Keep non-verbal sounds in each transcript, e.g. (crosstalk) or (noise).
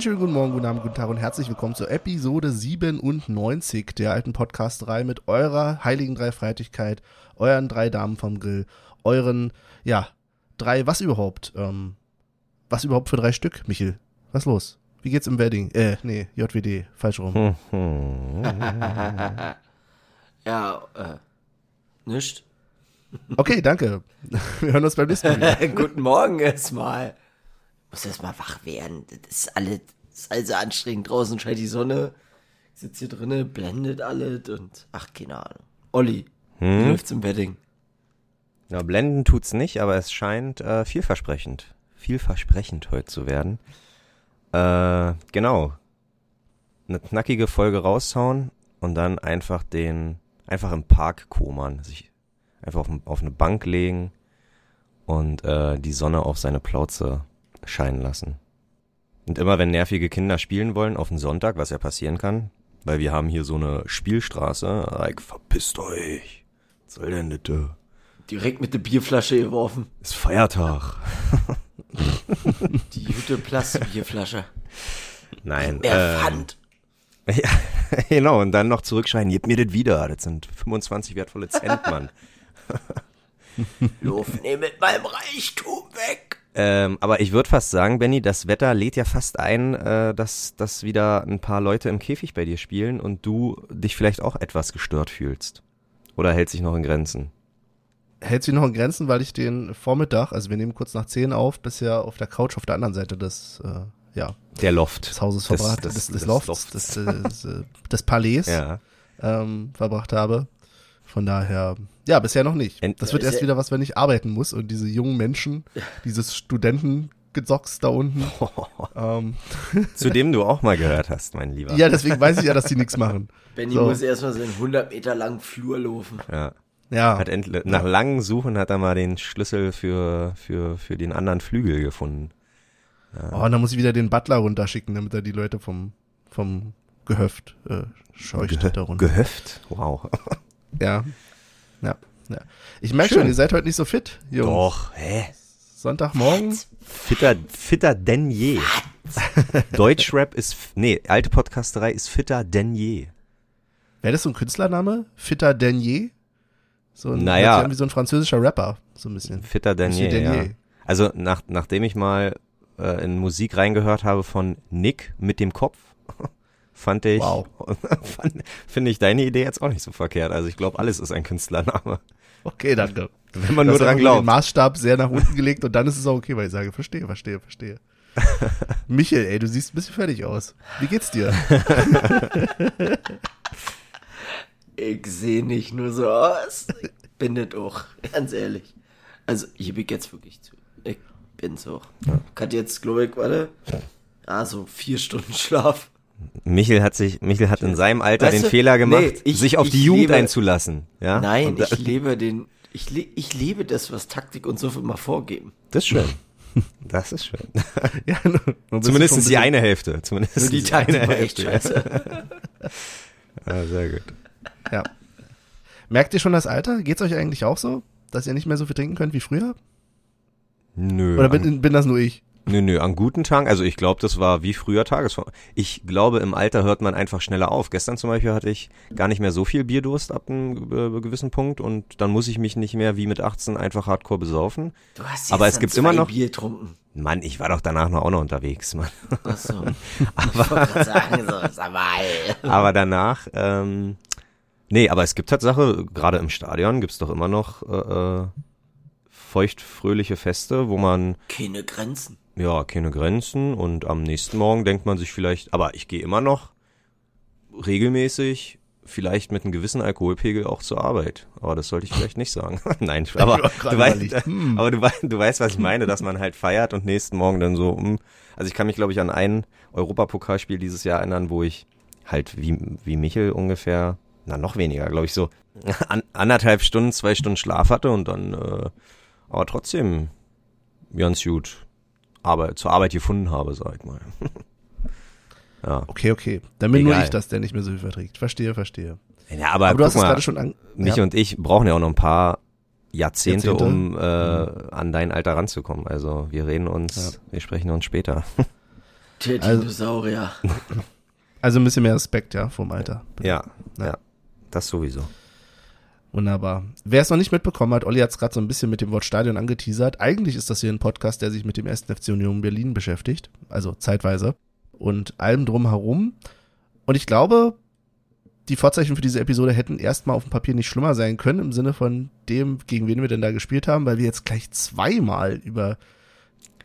Einen schönen guten Morgen, guten Abend, guten Tag und herzlich willkommen zur Episode 97 der alten Podcast-Reihe mit eurer heiligen Dreifaltigkeit, euren drei Damen vom Grill, euren, ja, drei, was überhaupt? Ähm, was überhaupt für drei Stück, Michel? Was los? Wie geht's im Wedding? Äh, nee, JWD, falsch rum. (laughs) Ja, äh, nicht. Okay, danke. Wir hören uns beim nächsten Mal. (laughs) Guten Morgen erstmal. Muss erstmal wach werden. Das ist alles, das ist alles anstrengend. Draußen scheint die Sonne. Ich sitze hier drinnen, blendet alles und ach, keine Ahnung. Olli, wie läuft's im Wedding? Ja, blenden tut's nicht, aber es scheint äh, vielversprechend, vielversprechend heute zu werden. Äh, genau. Eine knackige Folge raushauen und dann einfach den, einfach im Park komern, sich einfach auf, auf eine Bank legen und äh, die Sonne auf seine Plauze scheinen lassen. Und immer wenn nervige Kinder spielen wollen auf den Sonntag, was ja passieren kann, weil wir haben hier so eine Spielstraße, like, verpisst euch. Was soll denn das? da? Direkt mit der Bierflasche geworfen. Ist Feiertag. Die gute Plastikbierflasche. Nein. Mehr ähm, Pfand. (laughs) Ja, genau, und dann noch zurückschreien, gebt mir das wieder. Das sind 25 wertvolle Cent, Mann. (laughs) Lauf nee, mit meinem Reichtum weg. Ähm, aber ich würde fast sagen, Benny, das Wetter lädt ja fast ein, äh, dass, dass wieder ein paar Leute im Käfig bei dir spielen und du dich vielleicht auch etwas gestört fühlst. Oder hält sich noch in Grenzen? Hält sich noch in Grenzen, weil ich den Vormittag, also wir nehmen kurz nach 10 auf, bisher auf der Couch auf der anderen Seite des, äh, ja, Der Loft. des Hauses verbracht, des, des, Lofts, Des, des, äh, des Palais (laughs) Ja. ähm, verbracht habe. Von daher, ja, bisher noch nicht. Ent- das wird erst ja- wieder was, wenn ich arbeiten muss und diese jungen Menschen, (laughs) dieses Studentengezocks da unten. (laughs) ähm, (laughs) Zu dem du auch mal gehört hast, mein Lieber. ja, deswegen weiß ich ja, dass die nichts machen. Benny So. muss erstmal seinen 100 Meter langen Flur laufen. ja. Ja, Hat nach langem Suchen hat er mal den Schlüssel für, für, für den anderen Flügel gefunden. oh, und dann muss ich wieder den Butler runterschicken, damit er die Leute vom, vom Gehöft äh, scheucht da runter. Gehöft? Wow. Ja. Ja. ja. Ich merke schon, ihr seid heute nicht so fit, Jungs. Doch, hä? Sonntagmorgen. Fitter, fitter denn je. (laughs) Deutschrap ist, nee, alte Podcasterei ist fitter denn je. Wäre das so ein Künstlername? Fitter Denier? So ein, Naja. Wie so ein französischer Rapper, so ein bisschen. Fitter denn je, Monsieur ja. Denier. Also, nach, nachdem ich mal äh, in Musik reingehört habe von Nick mit dem Kopf, fand ich, Wow. (laughs) finde ich deine Idee jetzt auch nicht so verkehrt. Also, ich glaube, alles ist ein Künstlername. Okay, danke. Wenn man Du nur dran einfach Den glaubt. Maßstab sehr nach unten gelegt und dann ist es auch okay, weil ich sage, verstehe, verstehe, verstehe. (laughs) Michael, ey, du siehst ein bisschen fertig aus. Wie geht's dir? (laughs) Ich sehe nicht nur so aus. Ich bin das auch, ganz ehrlich. Also, ich bin jetzt wirklich zu. Ich bin's auch. Ich hatte jetzt, glaube ich, warte. Ah, so vier Stunden Schlaf. Michel hat sich, Michel hat in seinem Alter Weißt den du, Fehler gemacht, nee, ich- sich auf die Jugend lebe- einzulassen. Ja? Nein, Und da- ich lebe den. Ich, le ich lebe das, was Taktik und so immer vorgeben. das ist schön. Das ist schön. (laughs) ja, nur, nur Zumindest die bisschen- eine Hälfte. Zumindest Nur die Taktik war echt scheiße. (laughs) Ja, sehr gut. Ja. Merkt ihr schon das Alter? Geht's euch eigentlich auch so, dass ihr nicht mehr so viel trinken könnt wie früher? Nö. Oder bin, bin das nur ich? Nö, nö, an guten Tagen, also ich glaube, das war wie früher Tagesform. Ich glaube, im Alter hört man einfach schneller auf. Gestern zum Beispiel hatte ich gar nicht mehr so viel Bierdurst ab einem äh, gewissen Punkt und dann muss ich mich nicht mehr wie mit 18 einfach hardcore besaufen. Du hast jetzt Aber es gibt immer noch- Bier. Mann, ich war doch danach noch auch noch unterwegs, Mann. Achso. (laughs) ich wollte gerade sagen, so, sag mal. (laughs) Aber danach, ähm, nee, aber es gibt Tatsache, gerade im Stadion gibt's doch immer noch äh, äh, feuchtfröhliche Feste, wo man Keine Grenzen. Ja keine Grenzen und am nächsten Morgen denkt man sich vielleicht, aber ich gehe immer noch regelmäßig, vielleicht mit einem gewissen Alkoholpegel auch zur Arbeit. Aber das sollte ich vielleicht nicht sagen. (laughs) Nein, aber wollte gerade du weißt. Hm. aber du, weißt, du weißt, was ich meine, dass man halt feiert und nächsten Morgen dann so, hm, also ich kann mich glaube ich an ein Europapokalspiel dieses Jahr erinnern, wo ich halt wie, wie Michel ungefähr, na noch weniger, glaube ich so, (laughs) an, anderthalb Stunden, zwei Stunden Schlaf hatte und dann, äh, aber trotzdem ganz gut Arbeit, zur Arbeit gefunden habe, sag ich mal. (laughs) ja. Okay, okay. Dann bin nur Egal. ich das, der nicht mehr so viel verträgt. Verstehe, verstehe. ja, aber, Aber du hast mal, gerade schon an. mich ja. und ich brauchen ja auch noch ein paar Jahrzehnte, Jahrzehnte? um äh, an dein Alter ranzukommen. Also wir reden uns, wir sprechen uns später. (laughs) Der Also- Dinosaurier. (laughs) Also ein bisschen mehr Respekt, ja, vom Alter. Ja, Ja. ja, das sowieso. Wunderbar. Wer es noch nicht mitbekommen hat, Olli hat es gerade so ein bisschen mit dem Wort Stadion angeteasert. Eigentlich ist das hier ein Podcast, der sich mit dem 1. FC Union Berlin beschäftigt. Also zeitweise. Und allem drumherum. Und ich glaube, die Vorzeichen für diese Episode hätten erstmal auf dem Papier nicht schlimmer sein können, im Sinne von dem, gegen wen wir denn da gespielt haben, weil wir jetzt gleich zweimal über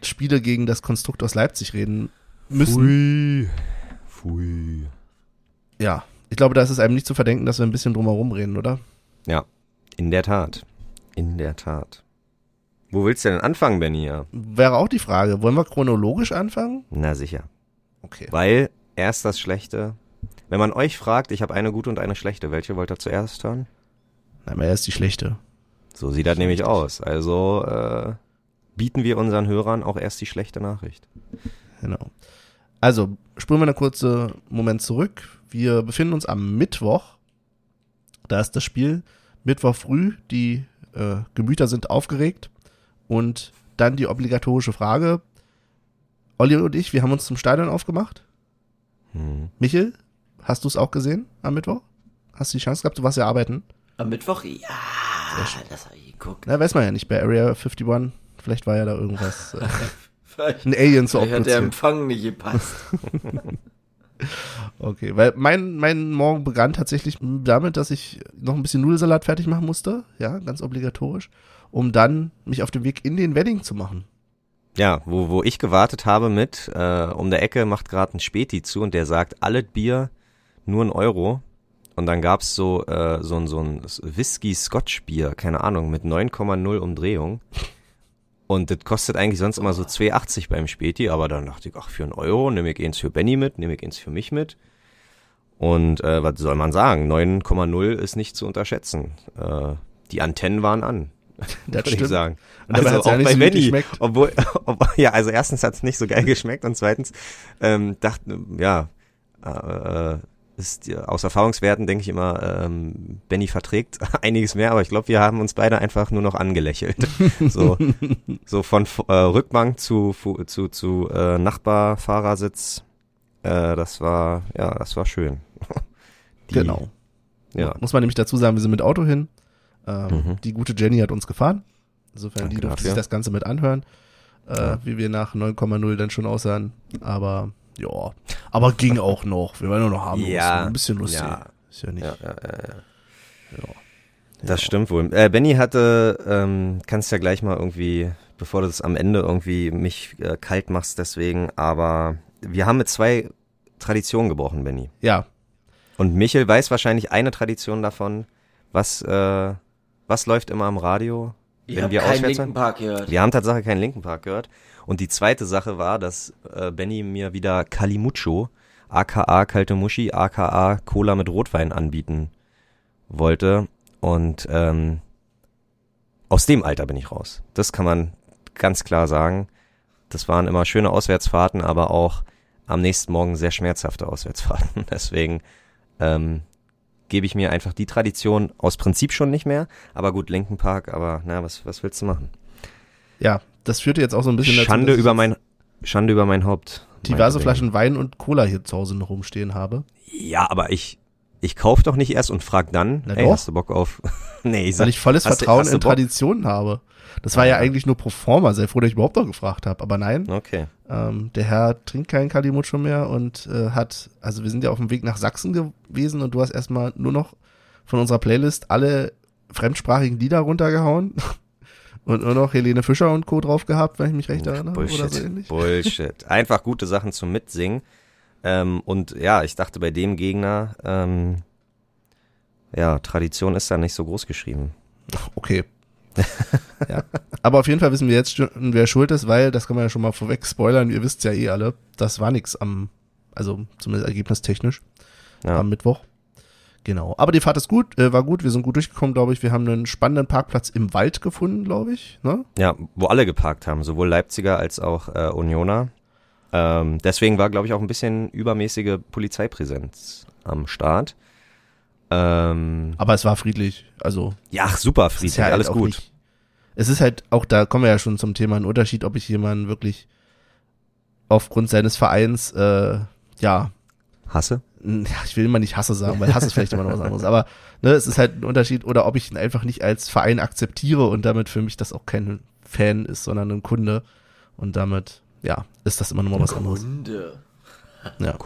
Spiele gegen das Konstrukt aus Leipzig reden müssen. Pfui. Pfui. Ja, ich glaube, da ist es einem nicht zu verdenken, dass wir ein bisschen drumherum reden, oder? Ja, in der Tat. In der Tat. Wo willst du denn anfangen, Benny? Wäre auch die Frage, wollen wir chronologisch anfangen? Na sicher. Okay. Weil erst das Schlechte. Wenn man euch fragt, ich habe eine gute und eine schlechte, welche wollt ihr zuerst hören? Na, aber er ist die schlechte. So sieht das nämlich aus. Also äh, bieten wir unseren Hörern auch erst die schlechte Nachricht. Genau. Also, spulen wir einen kurzen Moment zurück. Wir befinden uns am Mittwoch. Da ist das Spiel. Mittwoch früh. Die äh, Gemüter sind aufgeregt. Und dann die obligatorische Frage. Olli und ich, wir haben uns zum Stadion aufgemacht. Hm. Michel, hast du es auch gesehen am Mittwoch? Hast du die Chance gehabt? Du warst ja arbeiten. Am Mittwoch? Ja, das habe ich geguckt. Na, weiß man ja nicht. Bei Area 51, vielleicht war ja da irgendwas. Äh, (laughs) ein Alien zu Vielleicht hat der. Empfang nicht gepasst. (laughs) Okay, weil mein, mein Morgen begann tatsächlich damit, dass ich noch ein bisschen Nudelsalat fertig machen musste, ja, ganz obligatorisch, um dann mich auf den Weg in den Wedding zu machen. Ja, wo, wo ich gewartet habe mit, äh, um der Ecke macht gerade ein Späti zu und der sagt, alles Bier nur ein Euro. Und dann gab's so, äh, so, so ein Whisky-Scotch-Bier, keine Ahnung, mit 9,0 Umdrehung. Und das kostet eigentlich sonst immer so 2,80 beim Späti, aber dann dachte ich, ach, für einen Euro nehme ich eins für Benny mit, nehme ich eins für mich mit. Und äh, was soll man sagen? 9,0 ist nicht zu unterschätzen. Äh, die Antennen waren an. (laughs) Das würde ich sagen. Und dabei hat's ja nicht so geschmeckt. Obwohl, (laughs) ob, ja, also erstens hat's nicht so geil geschmeckt und zweitens ähm, dachte, ja, äh, ist aus Erfahrungswerten denke ich immer, ähm, Benny verträgt (laughs) einiges mehr, aber ich glaube, wir haben uns beide einfach nur noch angelächelt. (laughs) so, so von äh, Rückbank zu zu zu äh, Nachbarfahrersitz. Äh, das war ja, das war schön. (laughs) Die- genau. Ja. Muss man nämlich dazu sagen, wir sind mit Auto hin. Ähm, Mhm. Die gute Jenny hat uns gefahren. Insofern, Danke die durfte dafür. sich das Ganze mit anhören, äh, Ja. wie wir nach 9,0 dann schon aussahen. Aber, ja. Aber ging auch noch. Wir waren nur noch harmlos. Ja, Ein bisschen lustig. ja. Ist ja nicht. Ja, ja, ja, ja. Ja. Das stimmt wohl. Äh, Benny hatte, ähm, kannst ja gleich mal irgendwie, bevor du das am Ende irgendwie mich äh, kalt machst, deswegen, aber wir haben mit zwei Traditionen gebrochen, Benny. ja. Und Michel weiß wahrscheinlich eine Tradition davon. Was, äh, was läuft immer am Radio? Ich wenn wir keinen auswärts linken? Park gehört. Wir haben tatsächlich keinen Linken Park gehört. Und die zweite Sache war, dass äh, Benny mir wieder Kalimucho, aka Kalte Muschi, aka Cola mit Rotwein anbieten wollte. Und ähm, aus dem Alter bin ich raus. Das kann man ganz klar sagen. Das waren immer schöne Auswärtsfahrten, aber auch am nächsten Morgen sehr schmerzhafte Auswärtsfahrten. (laughs) Deswegen ähm, gebe ich mir einfach die Tradition aus Prinzip schon nicht mehr. Aber gut, Linken Park, aber na, was, was willst du machen? Ja, das führte jetzt auch so ein bisschen dazu, Schande ich über mein Schande über mein Haupt. diverse Flaschen Wein und Cola hier zu Hause noch rumstehen habe. Ja, aber ich ich kauf doch nicht erst und frag dann, Na ey, doch. hast du Bock auf (laughs) Nee, ich Weil sag, ich volles hast Vertrauen du in? Traditionen habe. Das war ja, Ja. eigentlich nur pro forma. Sei froh, dass ich überhaupt noch gefragt habe. Aber nein, Okay. ähm, der Herr trinkt keinen Kalimucho mehr und äh, hat, also wir sind ja auf dem Weg nach Sachsen gewesen und du hast erstmal nur noch von unserer Playlist alle fremdsprachigen Lieder runtergehauen und nur noch Helene Fischer und Co. drauf gehabt, wenn ich mich recht erinnere. Bullshit. Oder so ähnlich. Bullshit. Einfach gute Sachen zum Mitsingen. Ähm, und ja, ich dachte bei dem Gegner, ähm, ja, Tradition ist da nicht so groß geschrieben. Okay. (laughs) ja. Aber auf jeden Fall wissen wir jetzt, wer schuld ist, weil, das kann man ja schon mal vorweg spoilern, ihr wisst ja eh alle, das war nix am, also zumindest ergebnistechnisch, Ja. am Mittwoch. Genau. Aber die Fahrt ist gut, äh, war gut, wir sind gut durchgekommen, glaube ich. Wir haben einen spannenden Parkplatz im Wald gefunden, glaube ich. Ne? Ja, wo alle geparkt haben, sowohl Leipziger als auch äh, Unioner. Ähm, deswegen war, glaube ich, auch ein bisschen übermäßige Polizeipräsenz am Start. Ähm, Aber es war friedlich. Also ja, super, friedlich, ja halt alles gut. Nicht, es ist halt auch, da kommen wir ja schon zum Thema, ein Unterschied, ob ich jemanden wirklich aufgrund seines Vereins, äh, ja, Hasse? (laughs) ich will immer nicht Hasse sagen, weil Hass ist vielleicht immer noch was anderes, aber ne, es ist halt ein Unterschied, oder ob ich ihn einfach nicht als Verein akzeptiere und damit für mich das auch kein Fan ist, sondern ein Kunde. Und damit, ja, ist das immer noch mal was anderes. Kunde. Ja,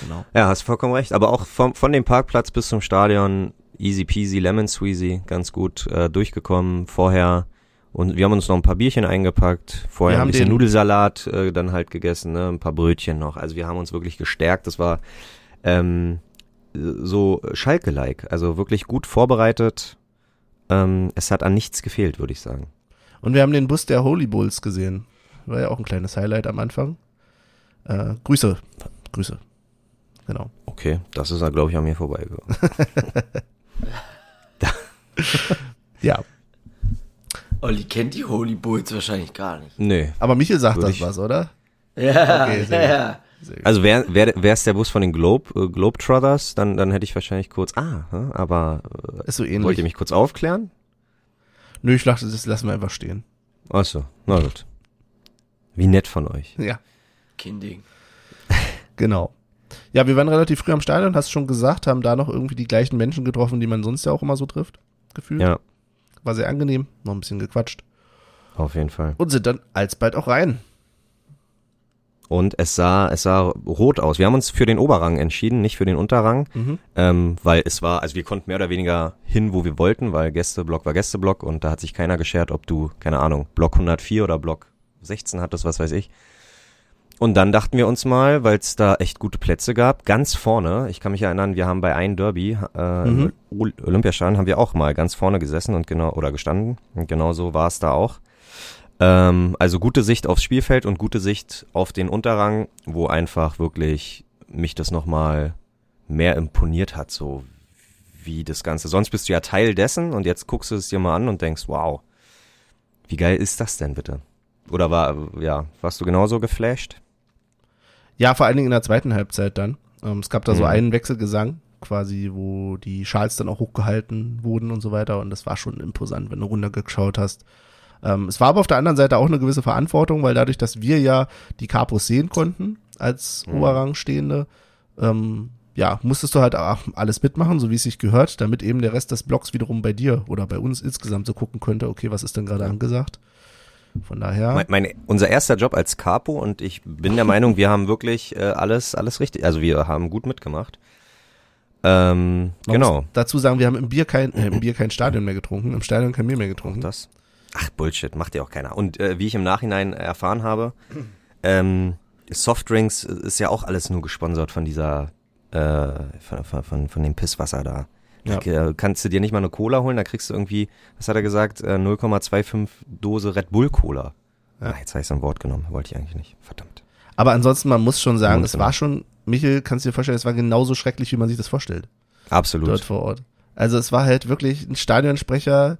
genau. Ja, hast vollkommen recht. Aber auch vom, von dem Parkplatz bis zum Stadion easy peasy, lemon squeezy, ganz gut äh, durchgekommen. Vorher und wir haben uns noch ein paar Bierchen eingepackt, vorher haben ein bisschen Nudelsalat äh, dann halt gegessen, ne? ein paar Brötchen noch. Also wir haben uns wirklich gestärkt. Das war ähm, so Schalke-like, also wirklich gut vorbereitet. Ähm, es hat an nichts gefehlt, würde ich sagen. Und wir haben den Bus der Holy Bulls gesehen. War ja auch ein kleines Highlight am Anfang. Äh, Grüße. Grüße. Genau. Okay, das ist, glaube ich, an mir vorbeigegangen. (laughs) (laughs) Ja. Olli kennt die Holy Bulls wahrscheinlich gar nicht. nee. Aber Michel sagt Würde das ich- was, oder? Ja, Okay, sehr ja, ja. Also wäre wär, wär's der Bus von den Globe, äh, Globetrotters, dann, dann hätte ich wahrscheinlich kurz, ah, aber Ist so äh, wollt ähnlich. ihr mich kurz aufklären? Nö, ich dachte, das lassen wir einfach stehen. Ach so, na gut. Wie nett von euch. Ja, Kein Ding. (laughs) genau. Ja, wir waren relativ früh am Stadion, hast du schon gesagt, haben da noch irgendwie die gleichen Menschen getroffen, die man sonst ja auch immer so trifft. Gefühlt. Ja, War sehr angenehm, noch ein bisschen gequatscht. auf jeden Fall. Und sind dann alsbald auch rein. Und es sah, es sah rot aus. Wir haben uns für den Oberrang entschieden, nicht für den Unterrang, Mhm. ähm, weil es war, also wir konnten mehr oder weniger hin, wo wir wollten, weil Gästeblock war Gästeblock und da hat sich keiner geschert, ob du, keine Ahnung, Block 104 oder Block 16 hattest, was weiß ich. Und dann dachten wir uns mal, weil es da echt gute Plätze gab, ganz vorne, ich kann mich erinnern, wir haben bei einem Derby, äh, Mhm. im Olympiastadion haben wir auch mal ganz vorne gesessen und genau, oder gestanden. Und genau so war es da auch. Ähm, also gute Sicht aufs Spielfeld und gute Sicht auf den Unterrang, wo einfach wirklich mich das nochmal mehr imponiert hat, so wie das Ganze. Sonst bist du ja Teil dessen und jetzt guckst du es dir mal an und denkst, wow, wie geil ist das denn bitte? Oder war, ja, warst du genauso geflasht? Ja, vor allen Dingen in der zweiten Halbzeit dann. Ähm, es gab da so Mhm. einen Wechselgesang, quasi, wo die Schals dann auch hochgehalten wurden und so weiter. Und das war schon imposant, wenn du runtergeschaut hast. Ähm, es war aber auf der anderen Seite auch eine gewisse Verantwortung, weil dadurch, dass wir ja die Capos sehen konnten als Mhm. Oberrangstehende, ähm, ja, musstest du halt auch alles mitmachen, so wie es sich gehört, damit eben der Rest des Blocks wiederum bei dir oder bei uns insgesamt so gucken könnte, okay, was ist denn gerade angesagt? Von daher. Mein, mein, unser erster Job als Capo und ich bin der Meinung, wir haben wirklich äh, alles, alles richtig, also wir haben gut mitgemacht. Ähm, Man genau. dazu sagen, wir haben im Bier kein, äh, im Bier kein Stadion mehr getrunken, im Stadion kein Bier mehr getrunken. Das? Ach, Bullshit, macht ja auch keiner. Und äh, wie ich im Nachhinein erfahren habe, (clears throat) ähm, Softdrinks ist ja auch alles nur gesponsert von dieser, äh, von, von, von, von dem Pisswasser da. Ja. Da äh, kannst du dir nicht mal eine Cola holen, da kriegst du irgendwie, was hat er gesagt, äh, 0,25 Dose Red Bull Cola. Ja. Ah, jetzt habe ich ein Wort genommen, wollte ich eigentlich nicht. Verdammt. Aber ansonsten, man muss schon sagen, es war schon, Michel, kannst du dir vorstellen, es war genauso schrecklich, wie man sich das vorstellt, Absolut. dort vor Ort. Also es war halt wirklich ein Stadionsprecher,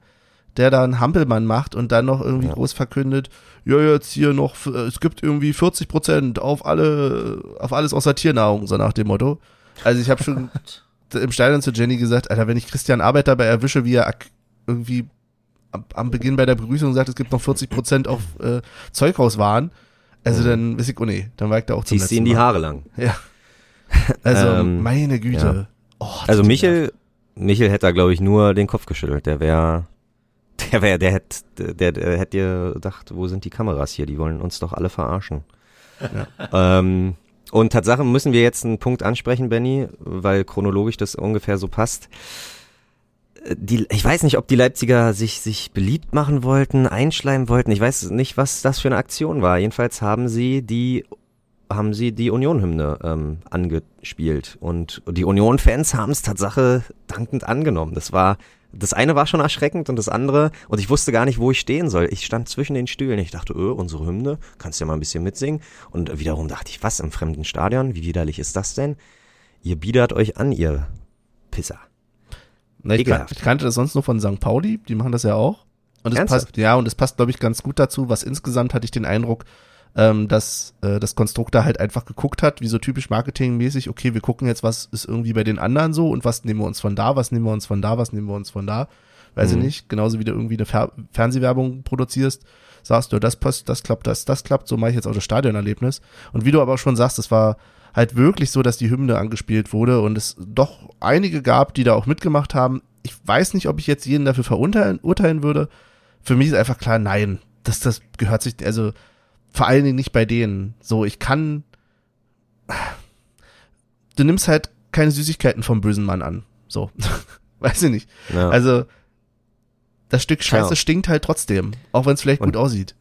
der da einen Hampelmann macht und dann noch irgendwie Ja. groß verkündet, ja, jetzt hier noch, es gibt irgendwie 40 Prozent auf alle, auf alles außer Tiernahrung, so nach dem Motto. Also ich habe schon (laughs) im Stadion zu Jenny gesagt, Alter, wenn ich Christian Arbeit dabei erwische, wie er irgendwie am, Beginn bei der Begrüßung sagt, es gibt noch 40 Prozent auf äh, Zeughauswaren, also Mhm. dann weiß ich, oh nee, dann war ich da auch zum Ziehst letzten in die. Haare lang. Ja. Also, Ähm, meine Güte. ja. Oh, Also Michel, Michel hätte da glaube ich nur den Kopf geschüttelt. Der wäre, der wäre, der hätte, der, der hätte dir gedacht, wo sind die Kameras hier? Die wollen uns doch alle verarschen. Ähm, und Tatsache müssen wir jetzt einen Punkt ansprechen, Benny, weil chronologisch das ungefähr so passt. Äh, Die, ich weiß nicht, ob die Leipziger sich, sich beliebt machen wollten, einschleimen wollten. Ich weiß nicht, was das für eine Aktion war. Jedenfalls haben sie die haben sie die Union-Hymne ähm, angespielt und die Union-Fans haben es Tatsache dankend angenommen. Das war das eine war schon erschreckend und das andere und ich wusste gar nicht, wo ich stehen soll. Ich stand zwischen den Stühlen. Ich dachte, öh, unsere Hymne, kannst ja mal ein bisschen mitsingen. Und wiederum dachte ich, was im fremden Stadion? Wie widerlich ist das denn? Ihr biedert euch an, ihr Pisser. Na, ich, kan ich kannte das sonst nur von St. Pauli, die machen das ja auch. Und es passt, ja, und es passt, glaube ich, ganz gut dazu, was insgesamt hatte ich den Eindruck, ähm, dass äh, das Konstrukt da halt einfach geguckt hat, wie so typisch marketingmäßig, okay, wir gucken jetzt, was ist irgendwie bei den anderen so und was nehmen wir uns von da, was nehmen wir uns von da, was nehmen wir uns von da. Weiß Mhm. ich nicht, genauso wie du irgendwie eine Fer Fernsehwerbung produzierst, sagst du, das passt, das klappt, das, das klappt, so mache ich jetzt auch das Stadionerlebnis. Und wie du aber schon sagst, es war halt wirklich so, dass die Hymne angespielt wurde und es doch einige gab, die da auch mitgemacht haben. Ich weiß nicht, ob ich jetzt jeden dafür verurteilen würde. Für mich ist einfach klar, nein, das, das gehört sich, also vor allen Dingen nicht bei denen. So, ich kann, du nimmst halt keine Süßigkeiten vom bösen Mann an. So, (laughs) weiß ich nicht. Ja. Also, das Stück Scheiße Ja. stinkt halt trotzdem, auch wenn es vielleicht Und- gut aussieht.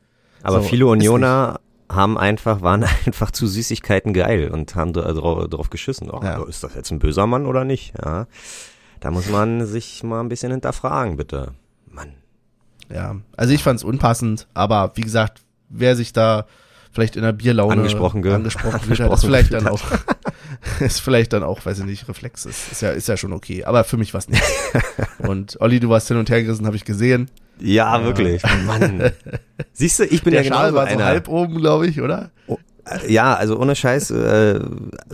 Aber So, viele Unioner haben einfach, waren (laughs) einfach zu Süßigkeiten geil und haben dra- dra- drauf geschissen. Oh, Ja. Ist das jetzt ein böser Mann oder nicht? Ja. Da muss man sich mal ein bisschen hinterfragen, bitte. Mann. Ja, also ich fand's unpassend, aber wie gesagt, wer sich da vielleicht in der Bierlaune Angesprochen ge- angesprochen (laughs) gefühlt hat, ist angesprochen vielleicht dann auch, (laughs) ist vielleicht dann auch, weiß ich nicht, Reflex ist, ist ja, ist ja schon okay, aber für mich war's nicht. (laughs) Und Olli, du warst hin und her gerissen, habe ich gesehen. Ja, wirklich. Mann. Siehst du, ich bin Der ja genauso war so einer. halb oben, glaube ich, oder? Äh, Ja, also ohne Scheiß, äh,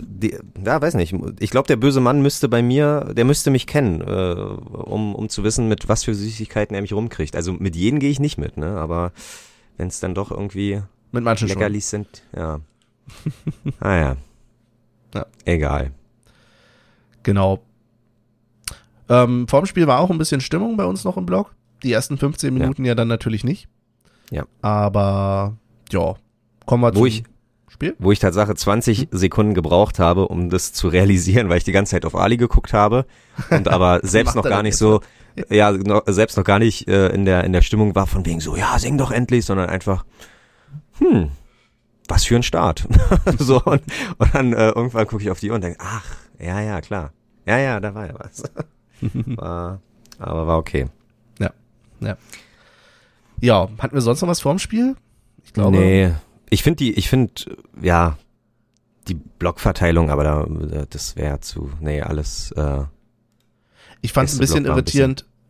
die, ja, weiß nicht. Ich glaube, der böse Mann müsste bei mir, der müsste mich kennen, äh, um, um zu wissen, mit was für Süßigkeiten er mich rumkriegt. Also mit jenen gehe ich nicht mit, ne? Aber wenn es dann doch irgendwie Mit manchen schon. Leckerlis sind, ja. (laughs) ah ja. Ja. Egal. Genau. Ähm, vorm Spiel war auch ein bisschen Stimmung bei uns noch im Blog. Die ersten 15 Minuten ja, dann natürlich nicht. Ja. Aber ja, kommen wir Wo ich- Spiel. Wo ich Tatsache 20 Sekunden gebraucht habe, um das zu realisieren, weil ich die ganze Zeit auf Ali geguckt habe und (laughs) aber selbst noch gar nicht so, ja, noch, selbst noch gar nicht äh, in der in der Stimmung war von wegen so, ja, sing doch endlich, sondern einfach, hm, was für ein Start. (laughs) so und, und dann äh, irgendwann gucke ich auf die Uhr und denke, ach, ja, ja, klar. Ja, ja, da war ja was. (laughs) war, aber war okay. Ja, hatten wir sonst noch was vorm Spiel? Ich glaube. Nee, ich finde die, ich finde, ja, die Blockverteilung, aber da, das wäre zu, nee, alles, äh, Ich fand es ein bisschen Block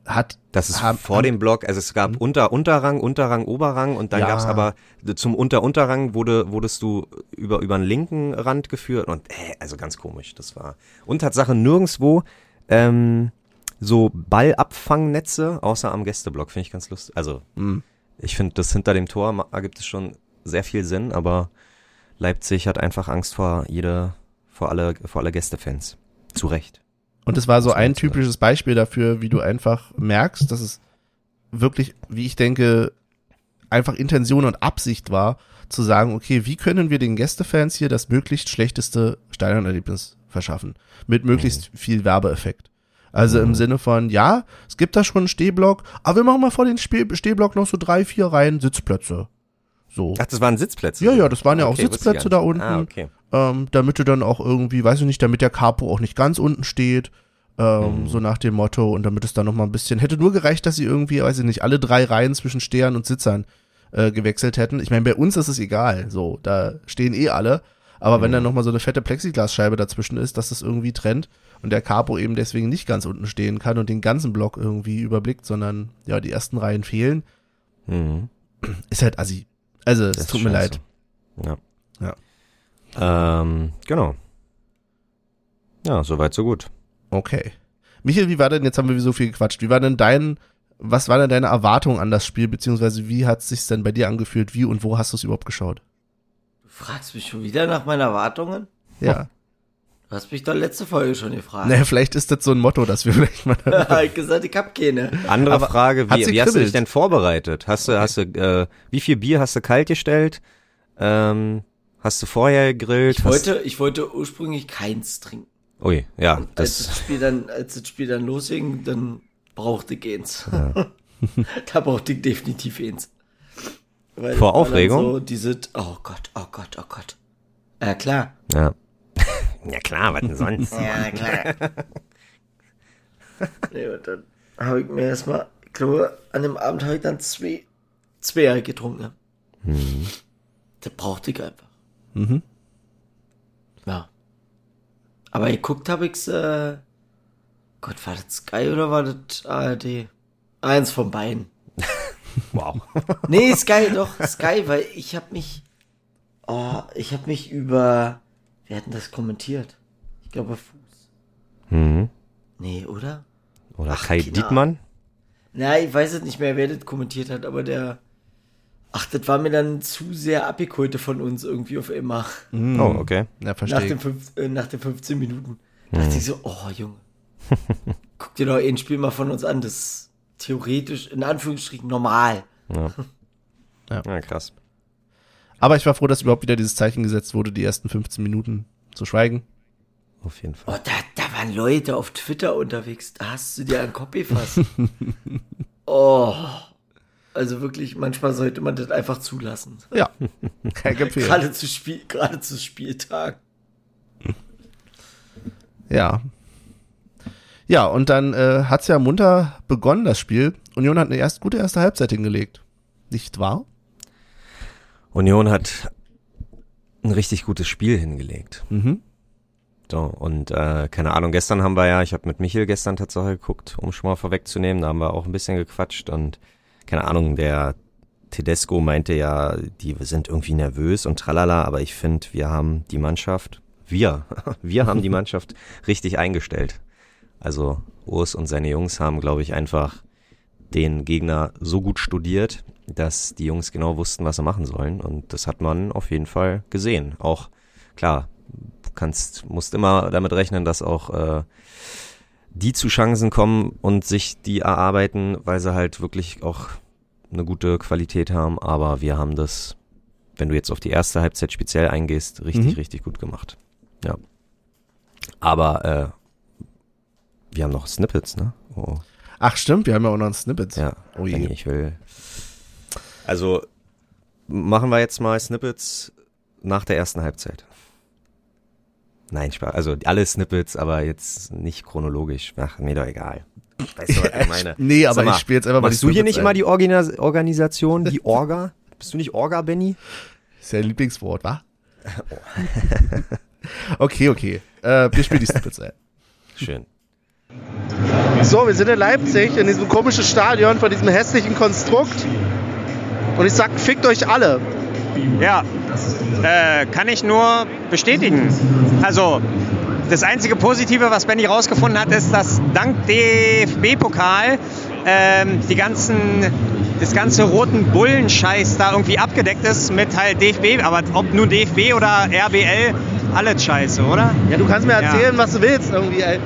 Hat Das ist Haben- vor dem Block, also es gab Mhm. Unter, Unterrang, Unterrang, Oberrang und dann Ja. gab's aber zum Unter, Unterrang wurde, wurdest du über, über den linken Rand geführt und äh, also ganz komisch, das war. Und Tatsache nirgendwo ähm, so Ballabfangnetze, außer am Gästeblock, finde ich ganz lustig. Also mh, ich finde, das hinter dem Tor ergibt es schon sehr viel Sinn, aber Leipzig hat einfach Angst vor jede, vor alle, vor alle Gästefans. Zu Recht. Und es war so ein typisches Beispiel dafür, wie du einfach merkst, dass es wirklich, wie ich denke, einfach Intention und Absicht war, zu sagen, okay, wie können wir den Gästefans hier das möglichst schlechteste Stadionerlebnis verschaffen? Mit möglichst viel Werbeeffekt. Also im Mhm. Sinne von, ja, es gibt da schon einen Stehblock, aber wir machen mal vor den Spie- Stehblock noch so drei, vier Reihen Sitzplätze. So. Ach, das waren Sitzplätze? Ja, ja, das waren ja auch Okay, ich Sitzplätze da unten. Ah, okay. Ähm, damit du dann auch irgendwie, weiß ich nicht, damit der Capo auch nicht ganz unten steht, ähm, Mhm. so nach dem Motto und damit es dann noch mal ein bisschen, hätte nur gereicht, dass sie irgendwie, weiß ich nicht, alle drei Reihen zwischen Stehern und Sitzern äh, gewechselt hätten. Ich meine, bei uns ist es egal, so, da stehen eh alle, aber wenn Mhm. dann noch mal so eine fette Plexiglasscheibe dazwischen ist, dass das irgendwie trennt und der Capo eben deswegen nicht ganz unten stehen kann und den ganzen Block irgendwie überblickt, sondern ja, die ersten Reihen fehlen, Mhm. ist halt assi. Also, es tut mir scheiße. leid. Ja. Ja. Ähm, genau. Ja, soweit, so gut. Okay. Michael, wie war denn, jetzt haben wir so viel gequatscht, wie war denn dein, was war denn deine Erwartung an das Spiel, beziehungsweise wie hat es sich denn bei dir angefühlt, wie und wo hast du es überhaupt geschaut? Du fragst mich schon wieder nach meinen Erwartungen? Ja. Du hast mich doch letzte Folge schon gefragt. (laughs) Naja, vielleicht ist das so ein Motto, dass wir vielleicht mal. (laughs) ich gesagt, ich hab keine. Andere Aber Frage, wie, wie hast du dich denn vorbereitet? Hast du, hast du, äh, wie viel Bier hast du kalt gestellt? Ähm, hast du vorher gegrillt? Ich hast, wollte, ich wollte ursprünglich keins trinken. Ui, ja, Und als das das, Spiel dann, als das Spiel dann losging, dann brauchte ich eins. (laughs) da brauchte ich definitiv eins. Weil Vor Aufregung? So diese, oh Gott, oh Gott, oh Gott. Ja, klar. ja. (laughs) ja klar, was denn sonst? Ja, klar. nee, und dann habe ich mir erstmal, ich glaube, an dem Abend habe ich dann zwei, zwei getrunken. Ja. Mhm. Das brauchte ich einfach. Mhm. Ja. Aber geguckt habe ich's, äh, Gott, war das Sky oder war das ARD? Eins von beiden. (laughs) Wow. (laughs) Nee, Sky, doch, Sky, weil ich habe mich, oh, ich habe mich über, wer hat denn das kommentiert? Ich glaube Fuß. Mhm. Nee, oder? Oder Ach, Kai keine Dietmann? Na, ich weiß es nicht mehr, wer das kommentiert hat, aber der Ach, das war mir dann zu sehr abgeholte von uns irgendwie auf immer. Mhm. Oh, okay. Ja, Nach, verstehe. den fünf, äh, nach den 15 Minuten. Dachte ich so, oh Junge. (laughs) Guck dir doch ein Spiel mal von uns an. Das ist theoretisch, in Anführungsstrichen, normal. Ja. Ja. ja, krass. Aber ich war froh, dass überhaupt wieder dieses Zeichen gesetzt wurde, die ersten 15 Minuten zu schweigen. Auf jeden Oh, Fall. da, da waren Leute auf Twitter unterwegs. Da hast du dir einen Kopf gefasst. (laughs) oh. Also wirklich, manchmal sollte man das einfach zulassen. Ja, (laughs) kein. Gerade zu Spiel, gerade zu Spieltag. Ja. Ja, und dann äh, hat's ja munter begonnen, das Spiel. Union hat eine erst, gute erste Halbzeit hingelegt. Nicht wahr? Union hat ein richtig gutes Spiel hingelegt. Mhm. So, und äh, keine Ahnung, gestern haben wir ja, ich habe mit Michel gestern tatsächlich geguckt, um schon mal vorwegzunehmen, da haben wir auch ein bisschen gequatscht und keine Ahnung, der Tedesco meinte ja, die sind irgendwie nervös und tralala, aber ich finde, wir haben die Mannschaft, wir, (laughs) wir haben die Mannschaft (laughs) richtig eingestellt. Also Urs und seine Jungs haben, glaube ich, einfach den Gegner so gut studiert, dass die Jungs genau wussten, was sie machen sollen. Und das hat man auf jeden Fall gesehen. Auch klar, du kannst, musst immer damit rechnen, dass auch äh, die zu Chancen kommen und sich die erarbeiten, weil sie halt wirklich auch eine gute Qualität haben. Aber wir haben das, wenn du jetzt auf die erste Halbzeit speziell eingehst, richtig, Mhm. richtig gut gemacht. Ja. Aber äh, wir haben noch Snippets, ne? Oh. Ach stimmt, wir haben ja auch noch ein Snippet. Ja, Oh je. Ich will. Also machen wir jetzt mal Snippets nach der ersten Halbzeit. Nein, Spaß. Also alle Snippets, aber jetzt nicht chronologisch. Ach, mir doch egal. Weißt du, was ich (laughs) meine? Nee, aber mal, ich spiele jetzt einfach mal Machst die du hier nicht immer ein. die Organis Organisation, die Orga? Bist du nicht Orga, Benny? Ist ja ein Lieblingswort, wa? (laughs) okay, okay. Äh, wir spielen die Snippets ein. Schön. So, wir sind in Leipzig, in diesem komischen Stadion von diesem hässlichen Konstrukt. Und ich sag, fickt euch alle. Ja, äh, kann ich nur bestätigen. Also, das einzige Positive, was Benny rausgefunden hat, ist, dass dank DFB-Pokal ähm, die ganzen, das ganze roten Bullenscheiß da irgendwie abgedeckt ist mit halt DFB, aber ob nun DFB oder RBL, alles scheiße, oder? Ja, du kannst mir Ja. erzählen, was du willst irgendwie, ey.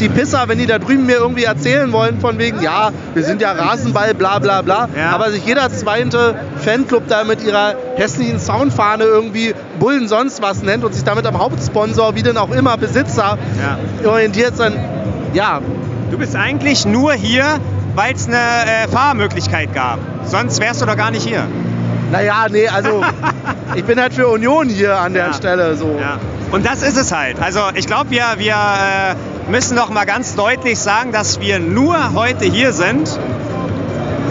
Die Pisser, wenn die da drüben mir irgendwie erzählen wollen von wegen, ja, wir sind ja Rasenball, bla bla bla, Ja. aber sich jeder zweite Fanclub da mit ihrer hässlichen Soundfahne irgendwie Bullen sonst was nennt und sich damit am Hauptsponsor, wie denn auch immer, Besitzer Ja. orientiert, dann, ja, Du bist eigentlich nur hier, weil es eine äh, Fahrmöglichkeit gab. Sonst wärst du doch gar nicht hier. Naja, nee, also (laughs) ich bin halt für Union hier an der Ja. Stelle so. Ja. Und das ist es halt. Also ich glaube, wir, wir äh, müssen doch mal ganz deutlich sagen, dass wir nur heute hier sind,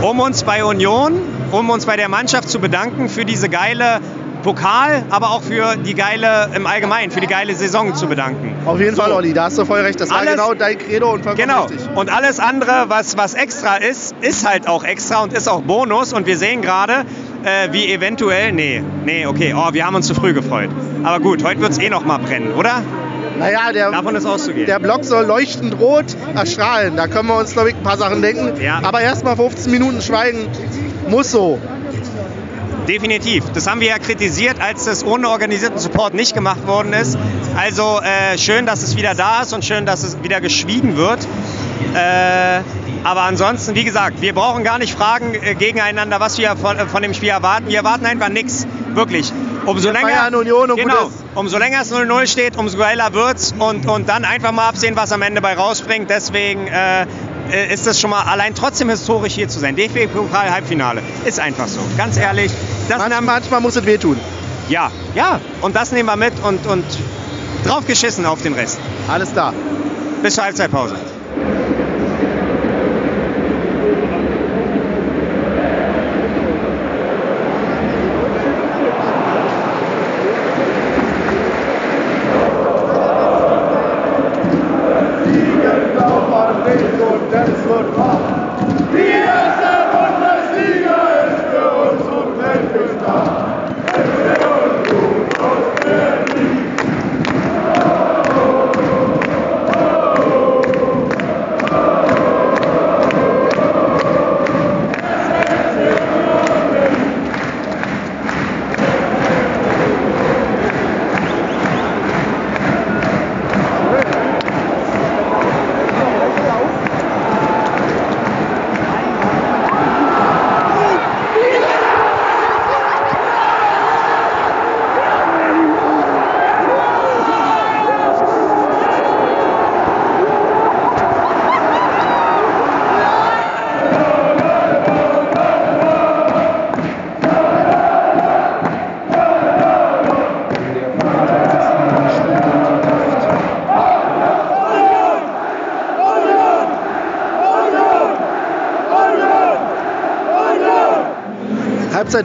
um uns bei Union, um uns bei der Mannschaft zu bedanken für diese geile Pokal, aber auch für die geile, im Allgemeinen, für die geile Saison zu bedanken. Auf jeden So. Fall, Olli, da hast du voll recht. Das war Alles- genau dein Credo und vollkommen Genau. richtig. Und alles andere, was, was extra ist, ist halt auch extra und ist auch Bonus. Und wir sehen gerade, äh, wie eventuell, nee, nee, okay, oh, wir haben uns zu früh gefreut. Aber gut, heute wird es eh noch mal brennen, oder? Naja, der, Davon ist auszugehen. der Block soll leuchtend rot erstrahlen. Da können wir uns, glaube ich, ein paar Sachen denken. Ja. Aber erstmal 15 Minuten Schweigen muss so. Definitiv. Das haben wir ja kritisiert, als das ohne organisierten Support nicht gemacht worden ist. Also äh, schön, dass es wieder da ist und schön, dass es wieder geschwiegen wird. Äh, aber ansonsten, wie gesagt, wir brauchen gar nicht fragen äh, gegeneinander, was wir von, äh, von dem Spiel erwarten. Wir erwarten einfach nichts. Wirklich. Umso Wir länger, Union und genau, umso länger es 0-0 steht, umso geiler wird's und, und dann einfach mal absehen, was am Ende bei rausspringt. Deswegen äh, äh, ist es schon mal allein trotzdem historisch hier zu sein. DFB-Pokal-Halbfinale. Ist einfach so. Ganz ehrlich. Manchmal, manchmal muss es wehtun. ja, ja. Und das nehmen wir mit und, und drauf geschissen auf den Rest. Alles da. Bis zur Halbzeitpause.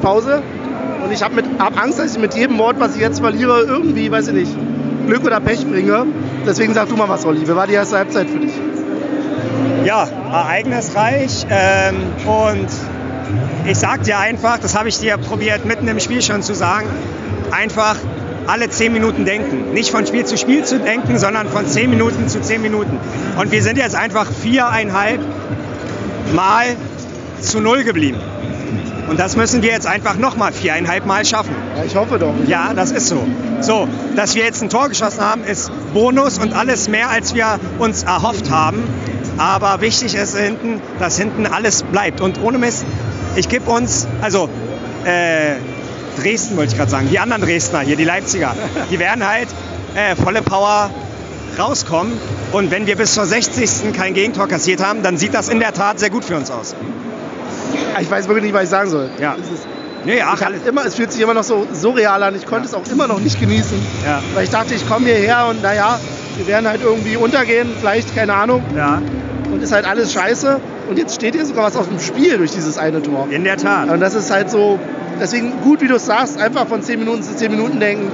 Halbzeitpause. Und ich habe hab Angst, dass ich mit jedem Wort, was ich jetzt verliere, irgendwie, weiß ich nicht, Glück oder Pech bringe. Deswegen sag du mal was, Olli. Wie war die erste Halbzeit für dich? Ja, ereignisreich. Ähm, und ich sag dir einfach, das habe ich dir probiert mitten im Spiel schon zu sagen, einfach alle zehn Minuten denken. Nicht von Spiel zu Spiel zu denken, sondern von zehn Minuten zu zehn Minuten. Und wir sind jetzt einfach viereinhalb Mal zu null geblieben. Und das müssen wir jetzt einfach nochmal viereinhalb Mal schaffen. Ja, ich hoffe doch. Ja, das ist so. So, dass wir jetzt ein Tor geschossen haben, ist Bonus und alles mehr, als wir uns erhofft haben. Aber wichtig ist hinten, dass hinten alles bleibt. Und ohne Mist, ich gebe uns, also äh, Dresden wollte ich gerade sagen, die anderen Dresdner hier, die Leipziger, die werden halt äh, volle Power rauskommen. Und wenn wir bis zur 60. kein Gegentor kassiert haben, dann sieht das in der Tat sehr gut für uns aus. Ich weiß wirklich nicht, was ich sagen soll. Ja. Es, ist, Nee, ach, ich hab immer, es fühlt sich immer noch so surreal an. Ich konnte es auch immer noch nicht genießen. Ja. Weil ich dachte, ich komme hierher und naja, wir werden halt irgendwie untergehen, vielleicht, keine Ahnung. ja, Und ist halt alles scheiße. Und jetzt steht hier sogar was auf dem Spiel durch dieses eine Tor. in der Tat. Und das ist halt so, deswegen gut, wie du es sagst, einfach von 10 Minuten zu 10 Minuten denken.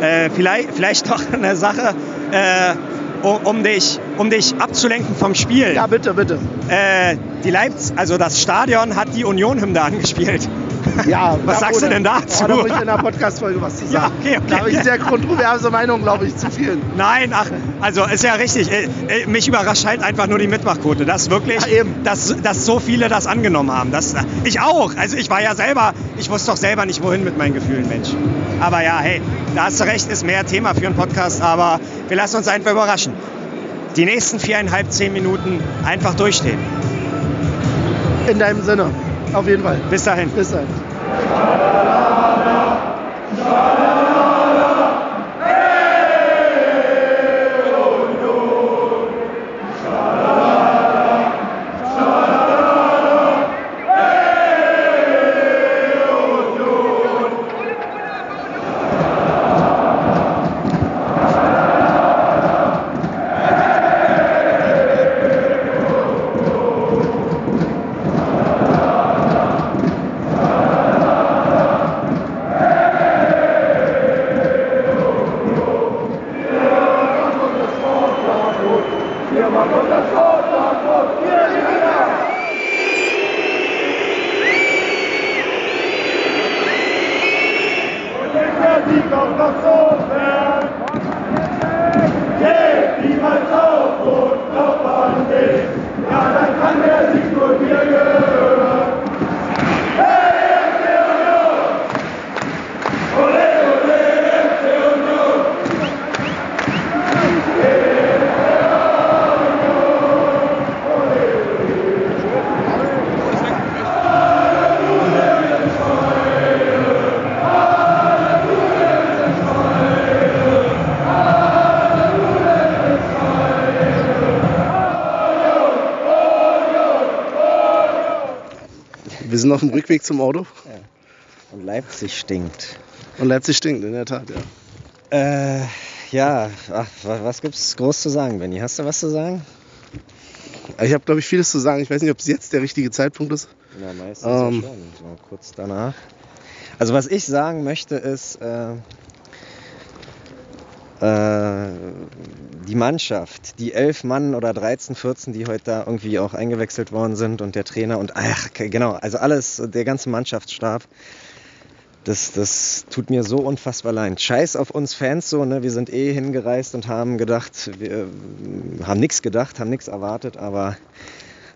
Äh, vielleicht, vielleicht noch (laughs) eine Sache, äh, um, um, dich, um dich abzulenken vom Spiel. Ja, bitte, bitte. Äh, die Leipz also das Stadion hat die Union-Hymne angespielt. Ja, (laughs) Was sagst du denn dazu? Oh, da muss ich in der Podcast-Folge was zu (laughs) Ja, sagen. okay, okay. Da habe ich sehr kontroverse Meinungen, glaube ich, zu vielen. Nein, ach, also ist ja richtig. Äh, äh, Mich überrascht halt einfach nur die Mitmachquote. Das wirklich, Ja, eben. Dass, dass so viele das angenommen haben. Das, ich auch. Also ich war ja selber, ich wusste doch selber nicht, wohin mit meinen Gefühlen, Mensch. Aber ja, hey, da hast du recht, ist mehr Thema für einen Podcast, aber wir lassen uns einfach überraschen. Die nächsten viereinhalb, zehn Minuten einfach durchstehen. In deinem Sinne. Auf jeden Fall. Bis dahin. Bis dann. Sind auf dem Rückweg zum Auto Und Leipzig stinkt. und Leipzig stinkt, in der Tat, ja. Äh, ja, ach, wa- was gibt's groß zu sagen, Benny? Hast du was zu sagen? Ich habe, glaube ich, vieles zu sagen. Ich weiß nicht, ob es jetzt der richtige Zeitpunkt ist. Ja, meistens Ähm. ja schon. So kurz danach. Also was ich sagen möchte ist, äh, äh, die Mannschaft, die elf Mann oder 13, 14, die heute da irgendwie auch eingewechselt worden sind und der Trainer und ach, genau, also alles, der ganze Mannschaftsstab, das, das tut mir so unfassbar leid. Scheiß auf uns Fans so, ne? Wir sind eh hingereist und haben gedacht, wir äh, haben nichts gedacht, haben nichts erwartet, aber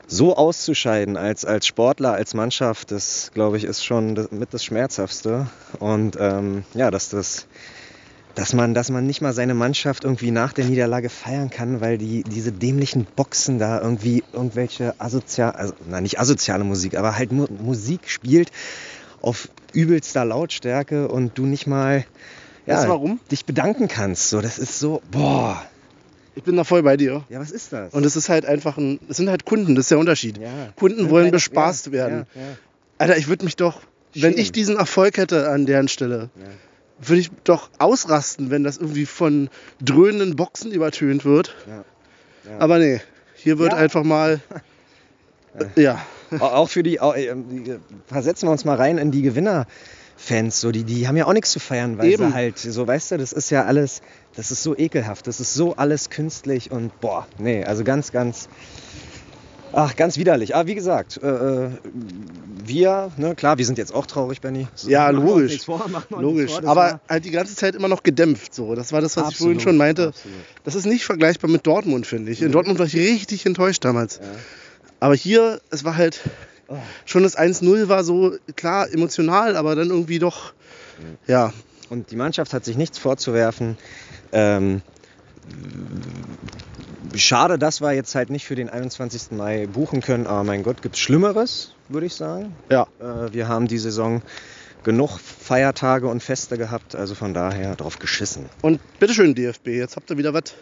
so auszuscheiden als, als Sportler, als Mannschaft, das glaube ich ist schon das, mit das Schmerzhaftste. Und ähm, ja, dass das, dass man, dass man nicht mal seine Mannschaft irgendwie nach der Niederlage feiern kann, weil die diese dämlichen Boxen da irgendwie irgendwelche asozial, also na nicht asoziale Musik, aber halt Mu Musik spielt auf übelster Lautstärke und du nicht mal ja, warum? dich bedanken kannst. So, das ist so, boah. Ich bin da voll bei dir. Ja, was ist das? Und es ist halt einfach ein, es sind halt Kunden, das ist der Unterschied. ja. Kunden wollen bespaßt ja, werden. Ja. Alter, ich würde mich doch, wenn Schön. ich diesen Erfolg hätte an deren Stelle. Würde ich doch ausrasten, wenn das irgendwie von dröhnenden Boxen übertönt wird. Ja. Ja. Aber nee, hier wird Ja. einfach mal, äh, (laughs) ja, auch für die, auch, äh, versetzen wir uns mal rein in die Gewinnerfans, so die, die haben ja auch nichts zu feiern, weil Eben. sie halt, so weißt du, das ist ja alles, das ist so ekelhaft, das ist so alles künstlich und boah, nee, also ganz, ganz, ach, ganz widerlich. Aber wie gesagt, äh, äh, wir, ne, klar, wir sind jetzt auch traurig, Benny. So, Ja, logisch. vor, Logisch. vor, Aber war- halt die ganze Zeit immer noch gedämpft. So. Das war das, was ich vorhin Absolut, schon meinte. absolut. Das ist nicht vergleichbar mit Dortmund, finde ich. In Dortmund war ich richtig enttäuscht damals. Aber hier, es war halt Oh. schon das 1-0 war so klar emotional, aber dann irgendwie doch, ja, Und die Mannschaft hat sich nichts vorzuwerfen. Ähm, schade, dass wir jetzt halt nicht für den 21. Mai buchen können, aber mein Gott, gibt es Schlimmeres, würde ich sagen. ja. Äh, wir haben die Saison genug Feiertage und Feste gehabt, also von daher drauf geschissen. Und bitteschön, DFB, jetzt habt ihr wieder was.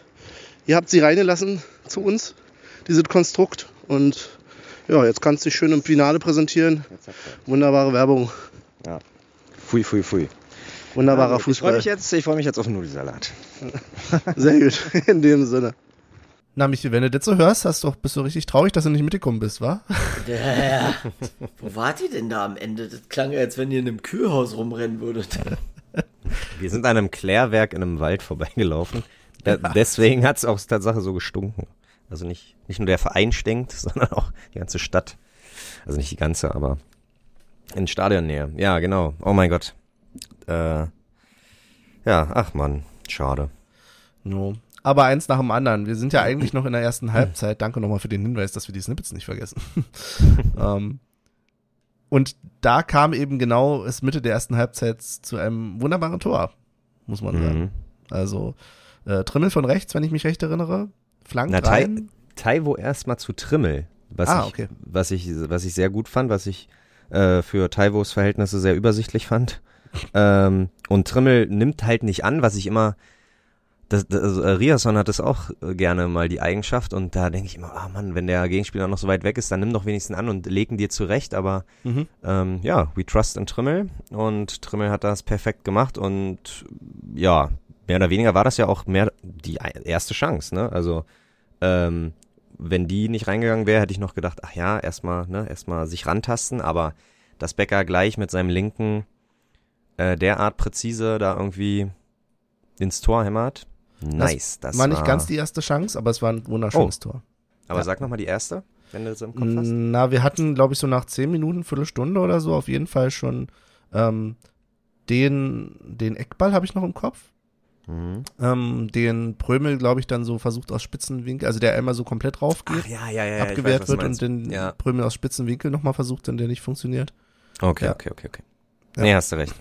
Ihr habt sie reingelassen zu uns, dieses Konstrukt. Und ja, jetzt kannst du dich schön im Finale präsentieren. Wunderbare Werbung, Pfui, pfui, pfui. wunderbarer Ja, gut, Ich freue Fußball. mich jetzt, ich freue mich jetzt auf den Nudelsalat. Sehr gut, in dem Sinne. Na, Michi, wenn du das so hörst, hast du, bist du richtig traurig, dass du nicht mitgekommen bist, wa? Ja. Wo wart ihr denn da am Ende? Das klang ja, als wenn ihr in einem Kühlhaus rumrennen würdet. Wir sind an einem Klärwerk in einem Wald vorbeigelaufen. Da, Deswegen hat es auch Tatsache so gestunken. Also nicht, nicht nur der Verein stinkt, (laughs) sondern auch die ganze Stadt. Also nicht die ganze, aber in Stadionnähe. Ja, genau. Oh mein Gott. Äh, ja, ach man, schade. No. Aber eins nach dem anderen. Wir sind ja eigentlich (laughs) noch in der ersten Halbzeit. Danke nochmal für den Hinweis, dass wir die Snippets nicht vergessen. (laughs) ähm, und da kam eben genau es Mitte der ersten Halbzeit zu einem wunderbaren Tor, muss man sagen. Mhm. Also äh, Trimmel von rechts, wenn ich mich recht erinnere. Flank Na, rein. Taiwo erstmal zu Trimmel, was, Ah, ich, okay. was, ich, was ich sehr gut fand, was ich äh, für Taivos Verhältnisse sehr übersichtlich fand. (laughs) ähm, und Trimmel nimmt halt nicht an, was ich immer, das, das, also, äh, Riasson hat das auch äh, gerne mal die Eigenschaft und da denke ich immer, ah Mann, wenn der Gegenspieler noch so weit weg ist, dann nimm doch wenigstens an und leg ihn dir zurecht, aber Mhm. ähm, ja, we trust in Trimmel und Trimmel hat das perfekt gemacht und ja, mehr oder weniger war das ja auch mehr die erste Chance, ne? Also ähm, wenn die nicht reingegangen wäre, hätte ich noch gedacht, ach ja, erstmal, ne, erstmal sich rantasten, aber dass Becker gleich mit seinem linken äh, derart präzise da irgendwie ins Tor hämmert. Nice, das, war nicht ganz die erste Chance, aber es war ein wunderschönes Tor. Aber ja. sag nochmal die erste, wenn du das im Kopf hast. Na, wir hatten, glaube ich, so nach zehn Minuten, Viertelstunde oder so auf jeden Fall schon ähm, den, den Eckball habe ich noch im Kopf. Mhm. Ähm, den Prömel, glaube ich, dann so versucht aus Spitzenwinkel, also der einmal so komplett rauf geht, ja, ja, ja, abgewehrt weiß, wird und den Ja. Prömel aus Spitzenwinkel nochmal versucht, dann der nicht funktioniert. Okay, okay, okay, okay. Ja. Nee, hast du recht.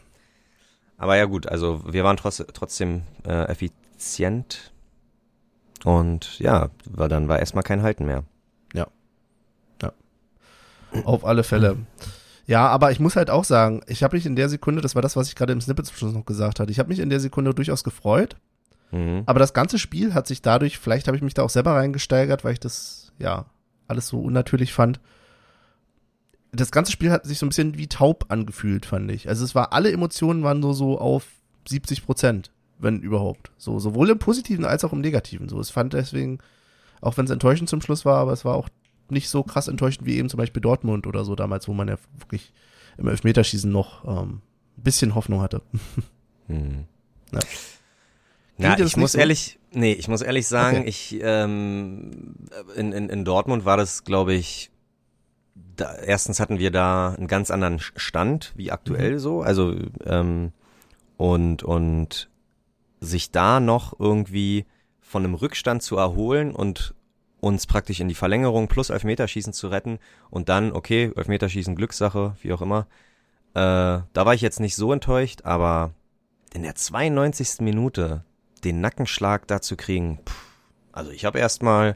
Aber ja gut, also wir waren trotz, trotzdem äh, effizient und ja, war, dann war erstmal kein Halten mehr. Auf alle Fälle. Ja, aber ich muss halt auch sagen, ich habe mich in der Sekunde, das war das, was ich gerade im Snippet zum Schluss noch gesagt hatte, ich habe mich in der Sekunde durchaus gefreut, Mhm. aber das ganze Spiel hat sich dadurch, vielleicht habe ich mich da auch selber reingesteigert, weil ich das, ja, alles so unnatürlich fand. Das ganze Spiel hat sich so ein bisschen wie taub angefühlt, fand ich. Also es war, alle Emotionen waren nur so auf 70 Prozent, wenn überhaupt. So, sowohl im Positiven als auch im Negativen. So, es fand deswegen, auch wenn es enttäuschend zum Schluss war, aber es war auch nicht so krass enttäuschend wie eben zum Beispiel Dortmund oder so damals, wo man ja wirklich im Elfmeterschießen noch ähm, ein bisschen Hoffnung hatte. Mhm. (laughs) Ja. Na, ich muss so? ehrlich, nee, ich muss ehrlich sagen, Okay. ich ähm, in, in, in Dortmund war das, glaube ich, da, erstens hatten wir da einen ganz anderen Stand wie aktuell Mhm. so, also ähm, und und sich da noch irgendwie von einem Rückstand zu erholen und uns praktisch in die Verlängerung plus Elfmeterschießen zu retten und dann, okay, Elfmeterschießen, Glückssache, wie auch immer. Äh, da war ich jetzt nicht so enttäuscht, aber in der 92. Minute den Nackenschlag da zu kriegen, pff, also ich habe erstmal,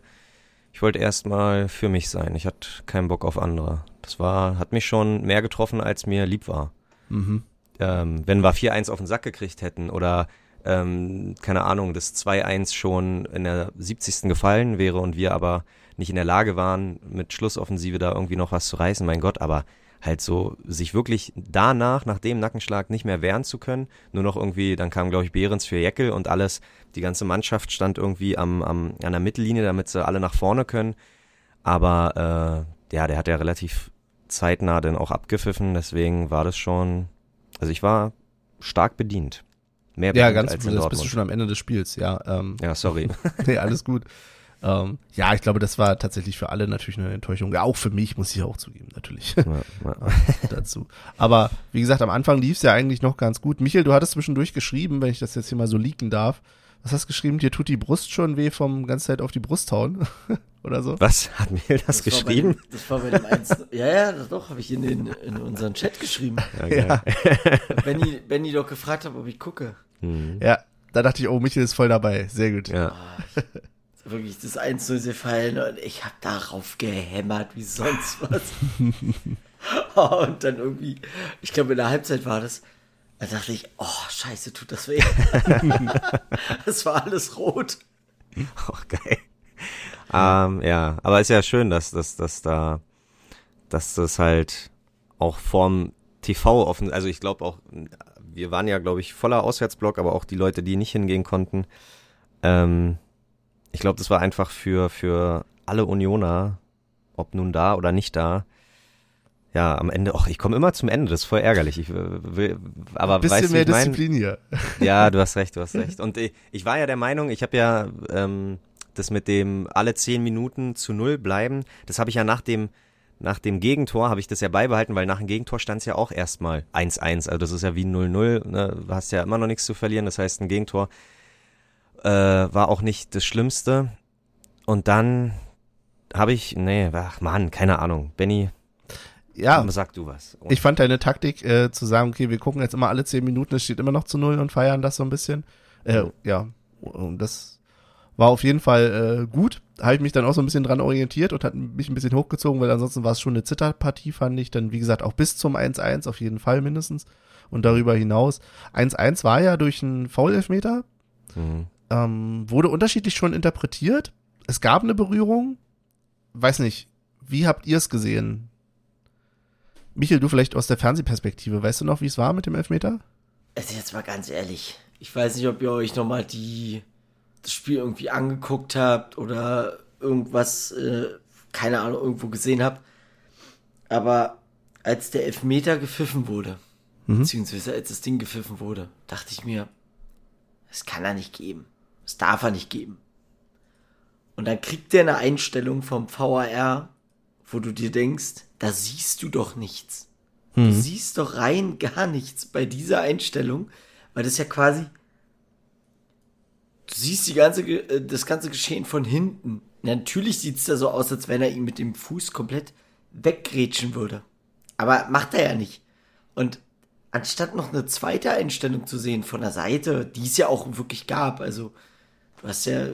ich wollte erstmal für mich sein. Ich hatte keinen Bock auf andere. Das war, hat mich schon mehr getroffen, als mir lieb war. Mhm. Ähm, wenn wir 4-1 auf den Sack gekriegt hätten oder ähm, keine Ahnung, das 2-1 schon in der 70. gefallen wäre und wir aber nicht in der Lage waren, mit Schlussoffensive da irgendwie noch was zu reißen, mein Gott, aber halt so sich wirklich danach, nach dem Nackenschlag nicht mehr wehren zu können, nur noch irgendwie, dann kam glaube ich Behrens für Jeckel und alles, die ganze Mannschaft stand irgendwie am, am, an der Mittellinie, damit sie alle nach vorne können, aber äh, ja, der hat ja relativ zeitnah dann auch abgepfiffen, deswegen war das schon, also ich war stark bedient. Mehr Ja, ganz, als in das bist du schon am Ende des Spiels, ja. Ähm, Ja, sorry. (laughs) nee, alles gut. Ähm, ja, ich glaube, das war tatsächlich für alle natürlich eine Enttäuschung. Ja, auch für mich, muss ich auch zugeben, natürlich Ja, ja. (laughs) dazu. Aber wie gesagt, am Anfang lief es ja eigentlich noch ganz gut. Michael, du hattest zwischendurch geschrieben, wenn ich das jetzt hier mal so leaken darf. Was hast du geschrieben? Dir tut die Brust schon weh vom ganze Zeit auf die Brust hauen? (laughs) Oder so? Was? Hat mir das, war bei geschrieben? Dem, das war bei dem 1. (laughs) Ja, ja, das doch, habe ich in, den, in unseren Chat geschrieben. Ja, geil. Benny, Benny doch gefragt hat, ob ich gucke. Hm. Ja, da dachte ich, oh, Michael ist voll dabei. Sehr gut. ja. Wirklich das 1 0 gefallen und ich habe darauf gehämmert wie sonst was. (laughs) Oh, und dann irgendwie, ich glaube in der Halbzeit war das, da dachte ich, oh scheiße, tut das weh. (laughs) Es war alles rot. Auch geil. Ähm, ja, aber ist ja schön, dass, dass, dass da, dass das halt auch vorm TV offen, also ich glaube auch, wir waren ja, glaube ich, voller Auswärtsblock, aber auch die Leute, die nicht hingehen konnten. Ähm, ich glaube, das war einfach für, für alle Unioner, ob nun da oder nicht da. Ja, am Ende, och, ich komme immer zum Ende, das ist voll ärgerlich. Ich äh, will, aber Bisschen weißt mehr? Disziplin hier. Ja, du hast recht, du hast recht. Und ich, ich war ja der Meinung, ich habe ja ähm, das mit dem alle zehn Minuten zu null bleiben, das habe ich ja nach dem nach dem Gegentor habe ich das ja beibehalten, weil nach dem Gegentor stand es ja auch erstmal 1-1. Also das ist ja wie 0-0, ne? du hast ja immer noch nichts zu verlieren. Das heißt, ein Gegentor äh, war auch nicht das Schlimmste. Und dann habe ich, nee, ach Mann, keine Ahnung. Benny, Ja, sag du was. ich fand deine Taktik, äh, zu sagen, okay, wir gucken jetzt immer alle zehn Minuten, es steht immer noch zu null und feiern das so ein bisschen. Äh, ja, und das war auf jeden Fall äh, gut. Habe ich mich dann auch so ein bisschen dran orientiert und hat mich ein bisschen hochgezogen, weil ansonsten war es schon eine Zitterpartie, fand ich. Dann, wie gesagt, auch bis zum 1-1 auf jeden Fall mindestens. Und darüber hinaus. 1-1 war ja durch einen Foul-Elfmeter. Mhm. Ähm, wurde unterschiedlich schon interpretiert. Es gab eine Berührung. Weiß nicht, wie habt ihr es gesehen? Michael, du vielleicht aus der Fernsehperspektive. Weißt du noch, wie es war mit dem Elfmeter? Also jetzt mal ganz ehrlich, ich weiß nicht, ob ihr euch nochmal die das Spiel irgendwie angeguckt habt oder irgendwas, äh, keine Ahnung, irgendwo gesehen habt. Aber als der Elfmeter gepfiffen wurde, beziehungsweise als das Ding gepfiffen wurde, dachte ich mir, das kann er nicht geben. Das darf er nicht geben. Und dann kriegt er eine Einstellung vom VAR, wo du dir denkst, da siehst du doch nichts. Du siehst doch rein gar nichts bei dieser Einstellung, weil das ja quasi, du siehst die ganze, äh, das ganze Geschehen von hinten. Natürlich sieht's da so aus, als wenn er ihn mit dem Fuß komplett weggrätschen würde. Aber macht er ja nicht. Und anstatt noch eine zweite Einstellung zu sehen von der Seite, die es ja auch wirklich gab, also du hast ja,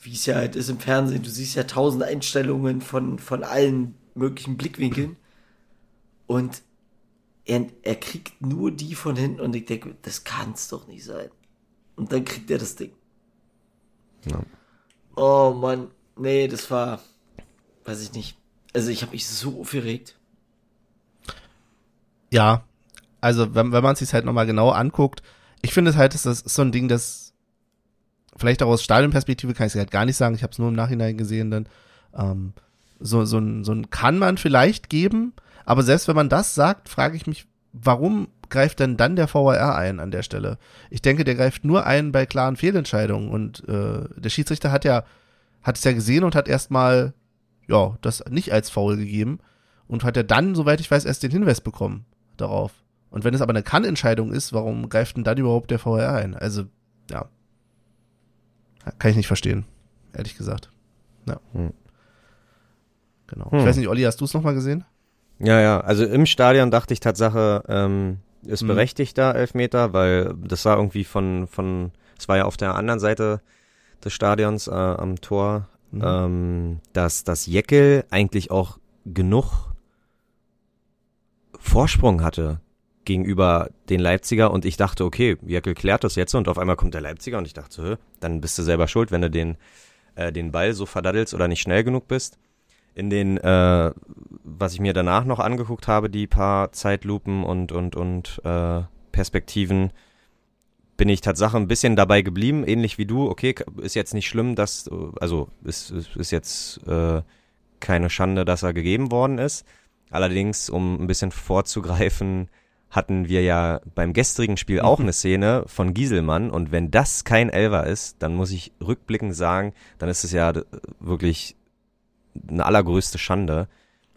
wie es ja halt ist im Fernsehen, du siehst ja tausend Einstellungen von, von allen möglichen Blickwinkeln. Und er, er kriegt nur die von hinten und ich denke, das kann's doch nicht sein. Und dann kriegt er das Ding. Ja. Oh Mann, nee, das war, weiß ich nicht. Also ich habe mich so aufgeregt. Ja, also wenn, wenn man es sich halt nochmal genau anguckt, ich finde es halt, das ist so ein Ding, das vielleicht auch aus Stadionperspektive kann ich es halt gar nicht sagen, ich habe es nur im Nachhinein gesehen, dann ähm, so, so, ein, so ein kann man vielleicht geben, aber selbst wenn man das sagt, frage ich mich, warum greift denn dann der VAR ein an der Stelle? Ich denke, der greift nur ein bei klaren Fehlentscheidungen und äh, der Schiedsrichter hat ja hat es ja gesehen und hat erstmal ja das nicht als Foul gegeben und hat ja dann, soweit ich weiß, erst den Hinweis bekommen darauf. Und wenn es aber eine Kann-Entscheidung ist, warum greift denn dann überhaupt der VAR ein? Also, ja. Kann ich nicht verstehen, ehrlich gesagt. Ja. Hm. Genau. Hm. Ich weiß nicht, Olli, hast du es nochmal gesehen? Ja, ja, also im Stadion dachte ich Tatsache, ähm, ist Mhm. berechtigt da Elfmeter, weil das war irgendwie von, von, es war ja auf der anderen Seite des Stadions äh, am Tor, Mhm. ähm, dass das Jeckel eigentlich auch genug Vorsprung hatte gegenüber den Leipziger und ich dachte, okay, Jeckel klärt das jetzt und auf einmal kommt der Leipziger und ich dachte, dann bist du selber schuld, wenn du den, äh, den Ball so verdaddelst oder nicht schnell genug bist. In den, äh, was ich mir danach noch angeguckt habe, die paar Zeitlupen und, und, und äh, Perspektiven, bin ich Tatsache ein bisschen dabei geblieben, ähnlich wie du. Okay, ist jetzt nicht schlimm, dass, also ist, ist, jetzt äh, keine Schande, dass er gegeben worden ist. Allerdings, um ein bisschen vorzugreifen, hatten wir ja beim gestrigen Spiel auch eine Szene von Gieselmann und wenn das kein Elver ist, dann muss ich rückblickend sagen, dann ist es ja wirklich eine allergrößte Schande,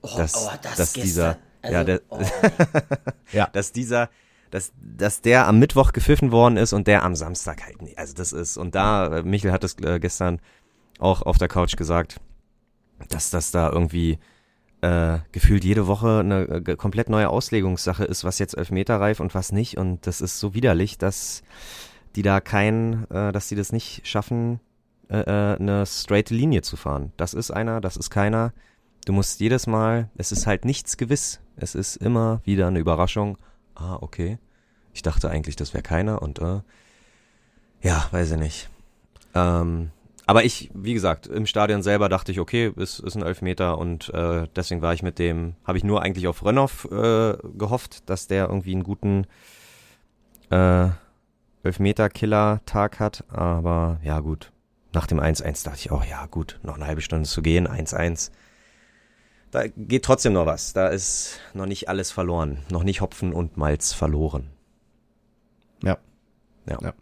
Oh, dass, oh, das dass dieser, Also, ja, der, oh. (laughs) Ja. dass dieser, dass, dass der am Mittwoch gepfiffen worden ist und der am Samstag halt nicht. Also das ist, und da, äh, Michael hat es äh, gestern auch auf der Couch gesagt, dass das da irgendwie äh, gefühlt jede Woche eine äh, komplett neue Auslegungssache ist, was jetzt Elfmeterreif und was nicht. Und das ist so widerlich, dass die da kein, äh, dass die das nicht schaffen, äh, äh, eine straight Linie zu fahren. Das ist einer, das ist keiner. Du musst jedes Mal, es ist halt nichts gewiss. Es ist immer wieder eine Überraschung. Ah, okay. Ich dachte eigentlich, das wäre keiner und äh, ja, weiß ich nicht. Ähm, aber ich, wie gesagt, im Stadion selber dachte ich, okay, es ist ein Elfmeter und äh, deswegen war ich mit dem, habe ich nur eigentlich auf Rönnoff äh, gehofft, dass der irgendwie einen guten äh, Elfmeter-Killer-Tag hat. Aber ja, gut. Nach dem 1-1 dachte ich auch, ja, gut, noch eine halbe Stunde zu gehen, 1-1. Da geht trotzdem noch was. Da ist noch nicht alles verloren. Noch nicht Hopfen und Malz verloren. Ja. Ja. Ja.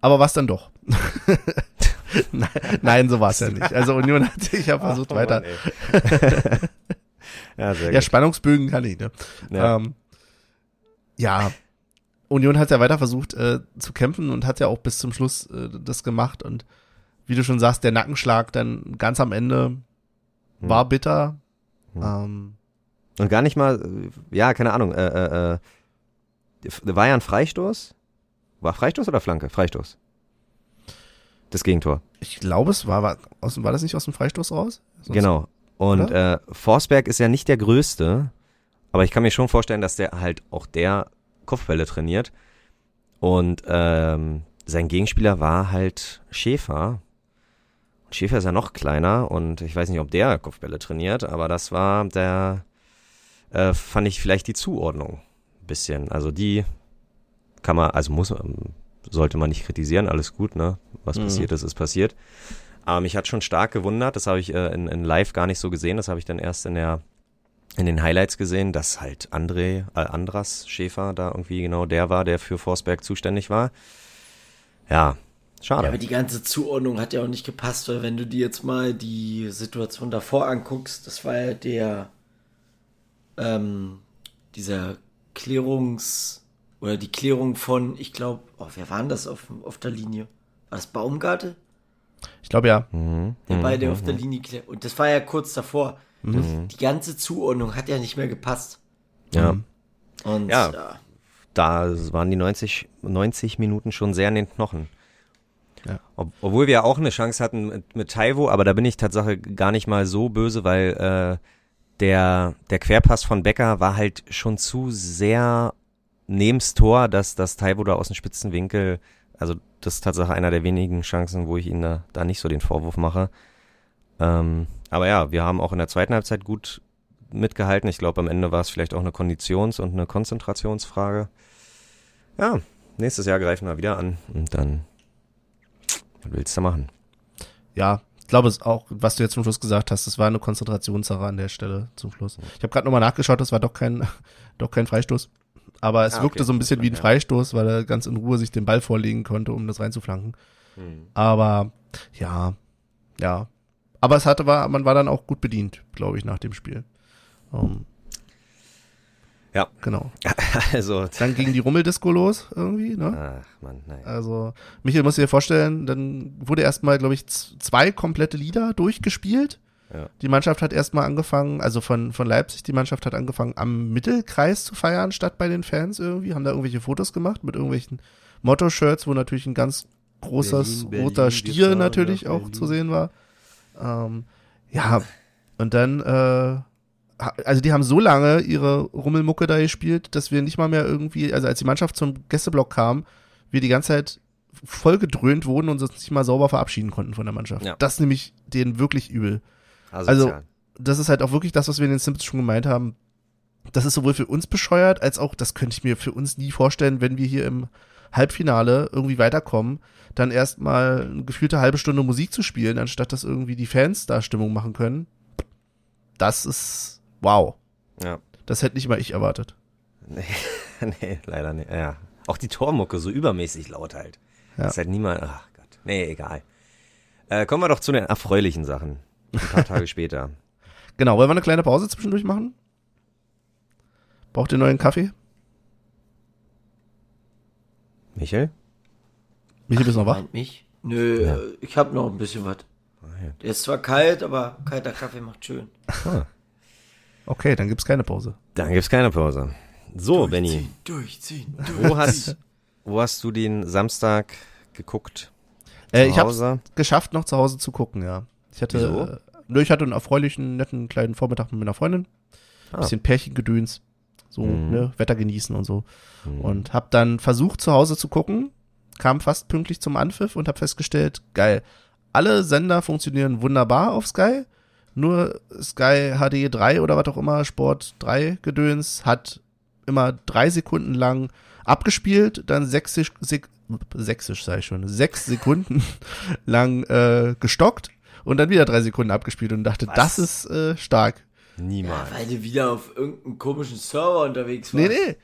Aber was dann doch? (laughs) nein, nein, so war es ja (laughs) nicht. Also Union hat sich ja versucht Ach, weiter. Mann, (laughs) ja, sehr Ja, gut. Spannungsbögen kann ich, ne? Ja. Ähm, ja, Union hat ja weiter versucht äh, zu kämpfen und hat ja auch bis zum Schluss äh, das gemacht. Und wie du schon sagst, der Nackenschlag dann ganz am Ende Hm. war bitter. Hm. Ähm, Und gar nicht mal, äh, ja, keine Ahnung, äh, äh, äh, war ja ein Freistoß? War Freistoß oder Flanke? Freistoß. Das Gegentor. ich glaube, es war, war, aus, war das nicht aus dem Freistoß raus? Sonst- Genau. Und äh, Forsberg ist ja nicht der Größte, aber ich kann mir schon vorstellen, dass der halt auch der Kopfbälle trainiert. Und ähm, sein Gegenspieler war halt Schäfer. Schäfer ist ja noch kleiner und ich weiß nicht, ob der Kopfbälle trainiert, aber das war der, äh, fand ich vielleicht die Zuordnung ein bisschen. Also die kann man, also muss, ähm, sollte man nicht kritisieren, alles gut, ne? Was Mhm. passiert ist, ist passiert. Aber mich hat schon stark gewundert, das habe ich äh, in, in Live gar nicht so gesehen, das habe ich dann erst in der in den Highlights gesehen, dass halt André, äh, Andras Schäfer da irgendwie genau der war, der für Forsberg zuständig war. Ja, schade. Ja, aber die ganze Zuordnung hat ja auch nicht gepasst, weil wenn du dir jetzt mal die Situation davor anguckst, das war ja der, ähm, dieser Klärungs- oder die Klärung von, ich glaube, oh, wer war denn das auf, auf der Linie? War das Baumgarte? Ich glaube ja. mhm. Der mhm, beide mhm. auf der Linie klärt. Und das war ja kurz davor. Mhm. Die ganze Zuordnung hat ja nicht mehr gepasst. Ja, Mhm. Und Ja. ja, da waren die 90, 90 Minuten schon sehr in den Knochen. Ob, obwohl wir auch eine Chance hatten mit, mit Taiwo, aber da bin ich Tatsache gar nicht mal so böse, weil äh, der, der Querpass von Becker war halt schon zu sehr neben's Tor, dass das Taiwo da aus dem spitzen Winkel, also das ist Tatsache einer der wenigen Chancen, wo ich ihm da, da nicht so den Vorwurf mache. Ähm, aber ja, wir haben auch in der zweiten Halbzeit gut mitgehalten. Ich glaube, am Ende war es vielleicht auch eine Konditions- und eine Konzentrationsfrage. Ja, nächstes Jahr greifen wir wieder an und dann, was willst du machen? Ja, ich glaube es auch, was du jetzt zum Schluss gesagt hast, das war eine Konzentrationssache an der Stelle zum Schluss. Ich habe gerade nochmal nachgeschaut, das war doch kein, (laughs) doch kein Freistoß. Aber es Ah, wirkte okay. so ein bisschen wie ein. Freistoß, weil er ganz in Ruhe sich den Ball vorlegen konnte, um das reinzuflanken. Aber ja, ja. Aber es hatte war, man war dann auch gut bedient, glaube ich, nach dem Spiel. Um, Ja. Genau. (laughs) Also, Dann ging die Rummeldisco los irgendwie, ne? ach man, nein. Also, Michael muss dir vorstellen, dann wurde erstmal, glaube ich, zwei komplette Lieder durchgespielt. Ja. Die Mannschaft hat erstmal angefangen, also von, von Leipzig, die Mannschaft hat angefangen, am Mittelkreis zu feiern, statt bei den Fans irgendwie, haben da irgendwelche Fotos gemacht mit irgendwelchen Motto-Shirts, wo natürlich ein ganz großes Berlin, Berlin, roter wir Stier natürlich auch Berlin. zu sehen war. Ähm, ja, und dann, äh, also die haben so lange ihre Rummelmucke da gespielt, dass wir nicht mal mehr irgendwie, also als die Mannschaft zum Gästeblock kam, wir die ganze Zeit voll gedröhnt wurden und uns nicht mal sauber verabschieden konnten von der Mannschaft. Ja. Das nämlich denen wirklich übel. Asozial. also- Das ist halt auch wirklich das, was wir in den Simpsons schon gemeint haben. Das ist sowohl für uns bescheuert, als auch, das könnte ich mir für uns nie vorstellen, wenn wir hier im Halbfinale irgendwie weiterkommen, dann erstmal eine gefühlte halbe Stunde Musik zu spielen, anstatt dass irgendwie die Fans da Stimmung machen können. Das ist wow. Ja. Das hätte nicht mal ich erwartet. Nee, (laughs) nee, leider nicht. Ja. Auch die Tormucke so übermäßig laut halt. Ja. Das ist halt niemand. Ach Gott. Nee, egal. Äh, kommen wir doch zu den erfreulichen Sachen. Ein paar (laughs) Tage später. Genau, wollen wir eine kleine Pause zwischendurch machen? Braucht ihr neuen Kaffee? Michel? Michi, bist du noch wach? Mich? Nö, Ja. äh, ich hab noch ein bisschen was. Ah. Der ist zwar kalt, aber kalter Kaffee macht schön. Ah, Okay, dann gibt's keine Pause. dann gibt's keine Pause. So, Benny, Durchziehen, wo hast, wo hast du den Samstag geguckt? Äh, ich hab's Hause? geschafft, noch zu Hause zu gucken, ja. Ich hatte, Wieso? äh, nö, ich hatte einen erfreulichen, netten kleinen Vormittag mit meiner Freundin. Ah. Bisschen Pärchengedöns. So, Mhm. ne, Wetter genießen und so. Hm. Und hab dann versucht, zu Hause zu gucken. Kam fast pünktlich zum Anpfiff und hab festgestellt, geil. Alle Sender funktionieren wunderbar auf Sky. Nur Sky HD 3 oder was auch immer, Sport 3 Gedöns, hat immer drei Sekunden lang abgespielt, dann sächsisch, sek, sächsisch sei ich schon, sechs (laughs) Sekunden lang äh, gestockt und dann wieder drei Sekunden abgespielt und dachte, Was? das ist äh, stark. Niemals. Weil du wieder auf irgendeinem komischen Server unterwegs Nee, warst. nee.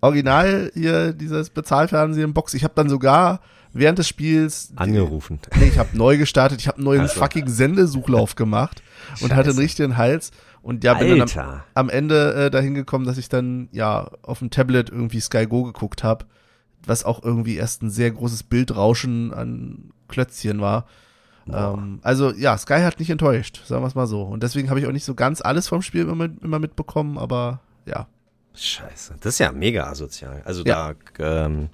Original hier dieses Bezahlfernsehen Box. Ich habe dann sogar während des Spiels Angerufen. Nee, ich habe neu gestartet. Ich habe einen neuen Ach so. fucking Sendesuchlauf gemacht und hatte einen Scheiße. richtigen Hals und ja bin dann am, Alter. am Ende äh, dahin gekommen, dass ich dann ja auf dem Tablet irgendwie Sky Go geguckt habe, was auch irgendwie erst ein sehr großes Bildrauschen an Klötzchen war. Ähm, also ja, Sky hat nicht enttäuscht, sagen wir es mal so. Und deswegen habe ich auch nicht so ganz alles vom Spiel immer, immer mitbekommen, aber ja. Scheiße. Das ist ja mega asozial. Also Ja. da, ähm,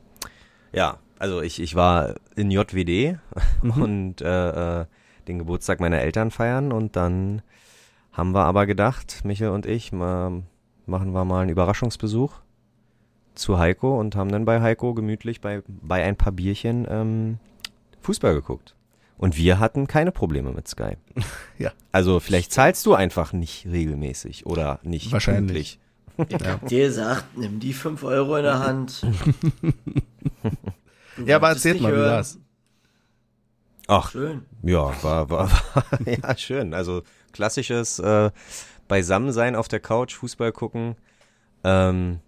ja, also ich, ich war in JWD Mhm. und äh, äh, den Geburtstag meiner Eltern feiern und dann haben wir aber gedacht, Michael und ich, mal, machen wir mal einen Überraschungsbesuch zu Heiko und haben dann bei Heiko gemütlich bei, bei ein paar Bierchen ähm, Fußball geguckt. Und wir hatten keine Probleme mit Sky. (laughs) Ja. Also vielleicht zahlst du einfach nicht regelmäßig oder nicht Wahrscheinlich. pünktlich. Ich hab dir gesagt, nimm die 5 Euro in der Hand. (laughs) Du Ja, aber erzählt mal, wie hören. war's? Ach, Schön. Ja, war, war, war (laughs) ja schön. Also klassisches äh, Beisammensein auf der Couch, Fußball gucken, ähm,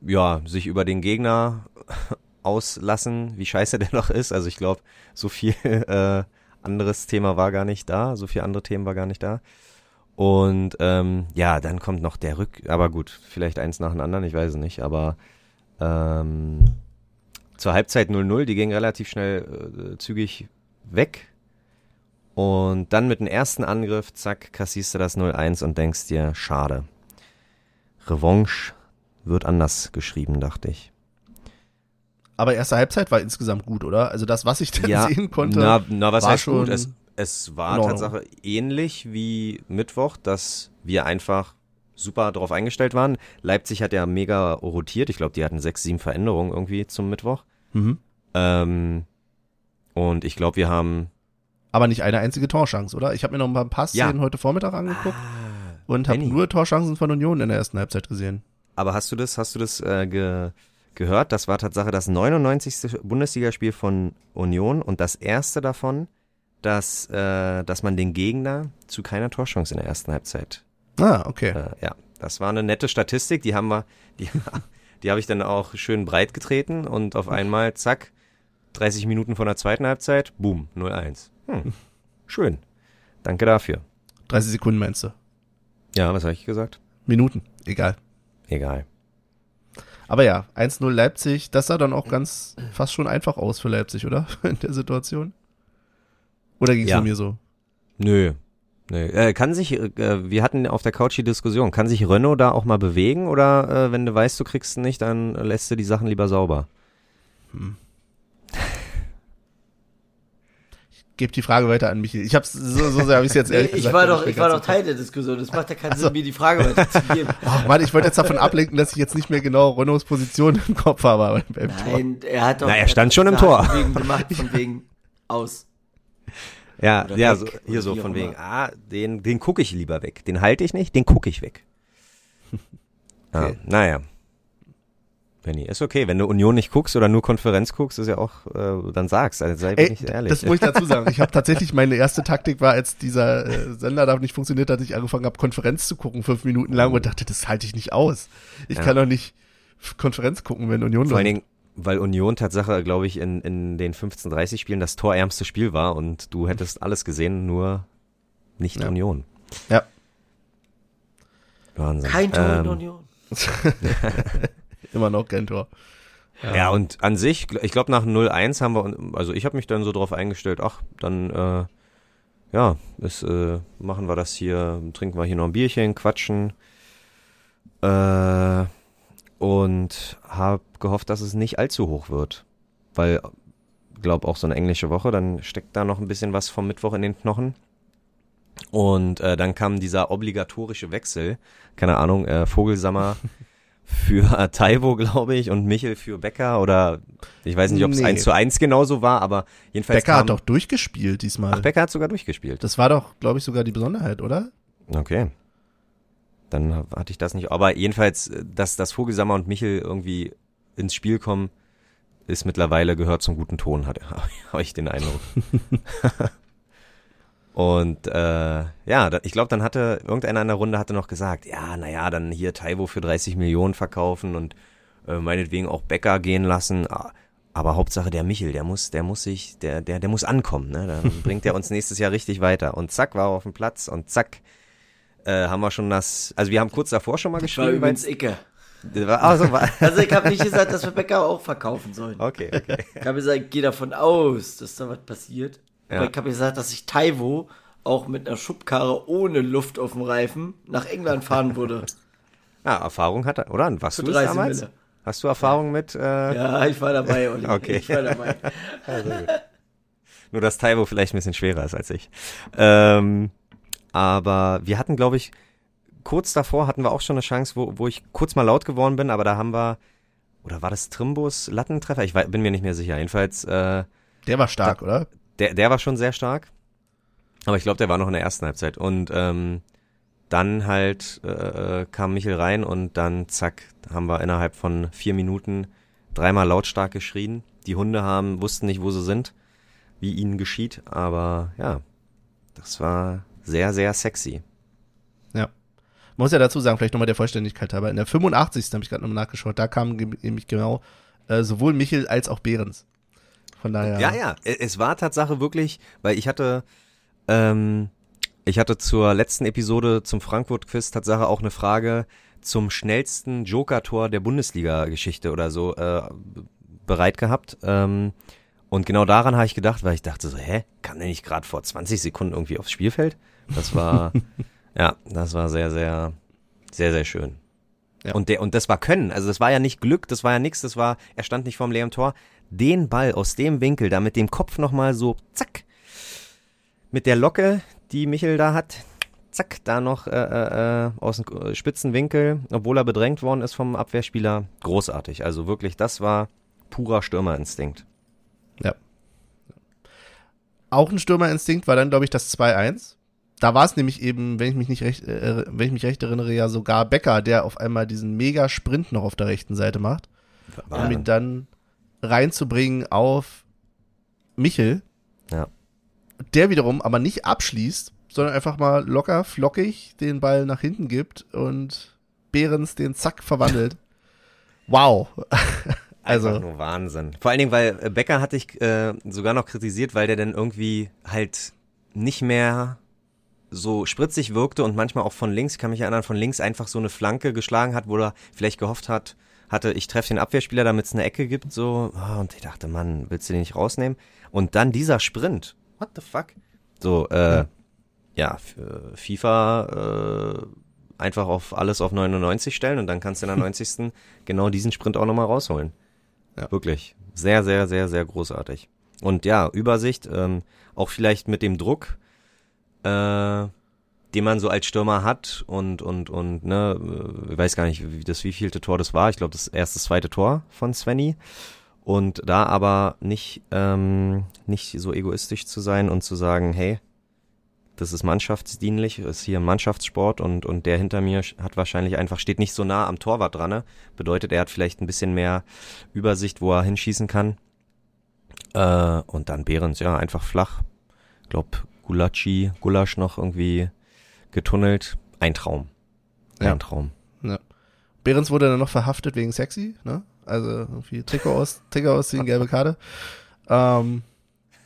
ja, sich über den Gegner (laughs) auslassen, wie scheiße der noch ist. Also ich glaube, so viel (laughs) äh, anderes Thema war gar nicht da, so viel andere Themen war gar nicht da. Und ähm, ja, dann kommt noch der Rück, aber gut, vielleicht eins nach dem anderen, ich weiß es nicht, aber ähm, zur Halbzeit 0-0, die ging relativ schnell äh, zügig weg. Und dann mit dem ersten Angriff, zack, kassierst du das 0-1 und denkst dir, schade. Revanche wird anders geschrieben, dachte ich. Aber erste Halbzeit war insgesamt gut, oder? Also das, was ich denn (laughs) sehen konnte. Na, na was war heißt gut? schon Es, es war. Tatsache ähnlich wie Mittwoch, dass wir einfach super drauf eingestellt waren. Leipzig hat ja mega rotiert. Ich glaube, die hatten sechs, sieben Veränderungen irgendwie zum Mittwoch. Mhm. Ähm, und ich glaube, wir haben Aber nicht eine einzige Torchance, oder? Ich habe mir noch ein paar Ja. Szenen heute Vormittag angeguckt Ah, und habe nur Torchancen von Union in der ersten Halbzeit gesehen. Aber hast du das, hast du das äh, ge, gehört? Das war Tatsache das 99. Bundesligaspiel von Union und das erste davon, dass, äh, dass man den Gegner zu keiner Torchance in der ersten Halbzeit. Ah, okay. Äh, ja, das war eine nette Statistik. Die haben wir, die, (laughs) die habe ich dann auch schön breit getreten und auf einmal, zack, 30 Minuten von der zweiten Halbzeit, boom, 0-1. Hm, schön. Danke dafür. 30 Sekunden meinst du? Ja, was habe ich gesagt? Minuten, egal. Egal. Aber ja, 1-0 Leipzig, das sah dann auch ganz fast schon einfach aus für Leipzig, oder? (laughs) In der Situation. Oder ging es Ja. nur mir so? Nö. Nö. Äh, kann sich, äh, wir hatten auf der Couch die Diskussion, kann sich Renault da auch mal bewegen oder äh, wenn du weißt, du kriegst ihn nicht, dann lässt du die Sachen lieber sauber? Gebt die Frage weiter an Michael. Ich hab's so, so sehr habe ich jetzt ehrlich ich gesagt war nicht doch, ich war doch Teil der Diskussion. Das macht ja keinen Sinn, mir die Frage weiterzugeben. (laughs) Ach Mann, ich wollte jetzt davon ablenken, dass ich jetzt nicht mehr genau Renaults Position im Kopf habe beim Tor. Nein, er hat doch. Na, er stand schon im Tor. Handbewegung gemacht, von wegen aus. Ja, Oder ja, so, hier so von wegen, ah, den, den gucke ich lieber weg. Den halte ich nicht, den gucke ich weg. (laughs) Ah, Okay. naja. Benny. Ist okay. Wenn du Union nicht guckst oder nur Konferenz guckst, ist ja auch, äh, dann sagst. Also sei Ey, nicht ehrlich. das muss ich dazu (laughs) sagen. Ich habe tatsächlich meine erste Taktik war, als dieser äh, Sender da nicht funktioniert hat, ich angefangen habe, Konferenz zu gucken, fünf Minuten lang und dachte, das halte ich nicht aus. Ich Ja. kann doch nicht Konferenz gucken, wenn Union Vor allen läuft. Weil Union Tatsache, glaube ich, in, in den 15:30 Spielen das torärmste Spiel war und du hättest alles gesehen, nur nicht Ja. Union. Ja. Wahnsinn. Kein Tor in Ähm, Union. (laughs) Immer noch kein Tor. Ja, und an sich, ich glaube nach 0-1 haben wir, also ich habe mich dann so drauf eingestellt, ach, dann, äh, ja, ist, äh, machen wir das hier, trinken wir hier noch ein Bierchen, quatschen. Äh, und habe gehofft, dass es nicht allzu hoch wird. Weil, glaube auch so eine englische Woche, dann steckt da noch ein bisschen was vom Mittwoch in den Knochen. Und äh, dann kam dieser obligatorische Wechsel, keine Ahnung, äh, Vogelsammer (laughs) für Taiwo, glaube ich, und Michel für Becker oder ich weiß nicht, ob es Nee. 1 zu 1 genauso war, aber jedenfalls Becker hat doch durchgespielt diesmal. Ach, Becker hat sogar durchgespielt. das war doch, glaube ich, sogar die Besonderheit, oder? Okay. Dann hatte ich das nicht. Aber jedenfalls, äh, dass, dass Vogelsammer und Michel irgendwie ins Spiel kommen, ist mittlerweile gehört zum guten Ton, hat (laughs) habe ich den Eindruck. (laughs) und äh, ja, ich glaube, dann hatte irgendeiner in der Runde hatte noch gesagt, ja, naja, dann hier Taiwo für 30 Millionen verkaufen und äh, meinetwegen auch Becker gehen lassen. Aber Hauptsache der Michel, der muss, der muss sich, der, der, der muss ankommen, ne? Dann bringt er uns nächstes Jahr richtig weiter. Und zack, war er auf dem Platz und zack, äh, haben wir schon das, also wir haben kurz davor schon mal Das war übrigens Icke. also (laughs) Also ich habe nicht gesagt, dass wir Bäcker auch verkaufen sollen. okay, okay. Ich habe gesagt, ich gehe davon aus, dass da was passiert. Ja. Aber ich habe gesagt, dass ich Taiwo auch mit einer Schubkarre ohne Luft auf dem Reifen nach England fahren würde. Ja, (laughs) Erfahrung hat er, oder? Warst Für du 30 damals? Mille. Hast du Erfahrung mit, äh, Ja, ich war dabei, Olli. (laughs) Okay. Ich war dabei. nur dass Taiwo vielleicht ein bisschen schwerer ist als ich. Ähm, aber wir hatten, glaube ich, kurz davor hatten wir auch schon eine Chance, wo, wo ich kurz mal laut geworden bin, aber da haben wir, oder war das Trimbus Lattentreffer? Ich wei- bin mir nicht mehr sicher. Jedenfalls, äh, Der war stark, oder? der, der war schon sehr stark. Aber ich glaube, der war noch in der ersten Halbzeit. Und ähm, dann halt äh, kam Michel rein und dann zack, haben wir innerhalb von vier Minuten dreimal lautstark geschrien. Die Hunde haben, wussten nicht, wo sie sind, wie ihnen geschieht. Aber ja, das war sehr, sehr sexy. Ja. Man muss ja dazu sagen, vielleicht nochmal der Vollständigkeit halber, in der 85. habe ich gerade nochmal nachgeschaut, da kamen nämlich genau äh, sowohl Michel als auch Behrens. Von daher. Ja, ja, e- es war Tatsache wirklich, weil ich hatte, ähm, ich hatte zur letzten Episode zum Frankfurt-Quiz Tatsache auch eine Frage zum schnellsten Joker-Tor der Bundesliga-Geschichte oder so äh, bereit gehabt. Ähm, und genau daran habe ich gedacht, weil ich dachte so, hä, kam der nicht gerade vor 20 Sekunden irgendwie aufs Spielfeld? Das war, (laughs) ja, das war sehr, sehr, sehr, sehr schön. Ja. Und der, und das war Können. Also das war ja nicht Glück, das war ja nichts, das war, er stand nicht vorm leeren Tor. Den Ball aus dem Winkel, da mit dem Kopf nochmal so, zack, mit der Locke, die Michel da hat, zack, da noch äh, äh, äh, aus dem spitzen Winkel, obwohl er bedrängt worden ist vom Abwehrspieler, großartig. Also wirklich, das war purer Stürmerinstinkt. Ja. Auch ein Stürmerinstinkt war dann, glaube ich, das 2-1. Da war es nämlich eben, wenn ich mich nicht recht, äh, wenn ich mich recht erinnere, ja sogar Becker, der auf einmal diesen Mega-Sprint noch auf der rechten Seite macht, um ihn dann reinzubringen auf Michel. Ja. Der wiederum aber nicht abschließt, sondern einfach mal locker, flockig den Ball nach hinten gibt und Behrens den Zack verwandelt. (laughs) Wow. (laughs) Also also, nur Wahnsinn. Vor allen Dingen, weil äh, Becker hatte ich äh, sogar noch kritisiert, weil der dann irgendwie halt nicht mehr so spritzig wirkte und manchmal auch von links, ich kann mich erinnern, von links einfach so eine Flanke geschlagen hat, wo er vielleicht gehofft hat, hatte, ich treffe den Abwehrspieler, damit es eine Ecke gibt, so, ah, und ich dachte, Mann, willst du den nicht rausnehmen? Und dann dieser Sprint, what the fuck? So, äh, ja, für FIFA äh, einfach auf alles auf 99 stellen und dann kannst du in der (laughs) 90. genau diesen Sprint auch nochmal rausholen. Ja. Wirklich. Sehr, sehr, sehr, sehr großartig. Und ja, Übersicht, ähm, auch vielleicht mit dem Druck, äh, den man so als Stürmer hat und, und, und, ne, ich weiß gar nicht, wie das wievielte Tor das war. Ich glaube, das erste, zweite Tor von Svenny. Und da aber nicht, ähm, nicht so egoistisch zu sein und zu sagen, hey, das ist mannschaftsdienlich, ist hier Mannschaftssport und, und der hinter mir hat wahrscheinlich einfach, steht nicht so nah am Torwart dran. Ne? Bedeutet, er hat vielleicht ein bisschen mehr Übersicht, wo er hinschießen kann. Äh, und dann Behrens, ja, einfach flach. Glaub, Gulatschi, Gulasch noch irgendwie getunnelt. Ein Traum. Ein Ja. Traum. Ja. Behrens wurde dann noch verhaftet wegen sexy, ne? Also irgendwie Trikot aus, (laughs) Trikot ausziehen, gelbe Karte. Ähm,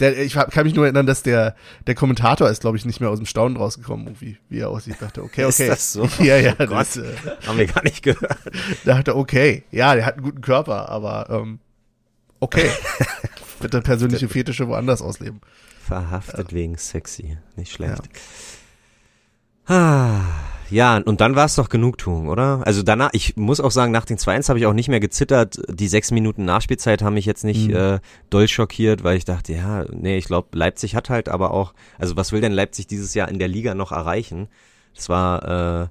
der, ich kann mich nur erinnern, dass der, der Kommentator ist, glaube ich, nicht mehr aus dem Staunen rausgekommen, irgendwie, wie er aussieht. Dachte, okay, (laughs) Ist okay. das so? (laughs) Ja, ja, Oh das, Gott. äh, Haben wir gar nicht gehört. dachte, okay, ja, der hat einen guten Körper, aber ähm, okay. Bitte persönliche Fetische woanders ausleben. Verhaftet wegen sexy. Nicht schlecht. Ah, ja, und dann war es doch Genugtuung, oder? Also danach, ich muss auch sagen, nach den 2-1 habe ich auch nicht mehr gezittert. Die sechs Minuten Nachspielzeit haben mich jetzt nicht Mhm. äh, doll schockiert, weil ich dachte, ja, nee, ich glaube, Leipzig hat halt aber auch, also was will denn Leipzig dieses Jahr in der Liga noch erreichen? Das war, äh,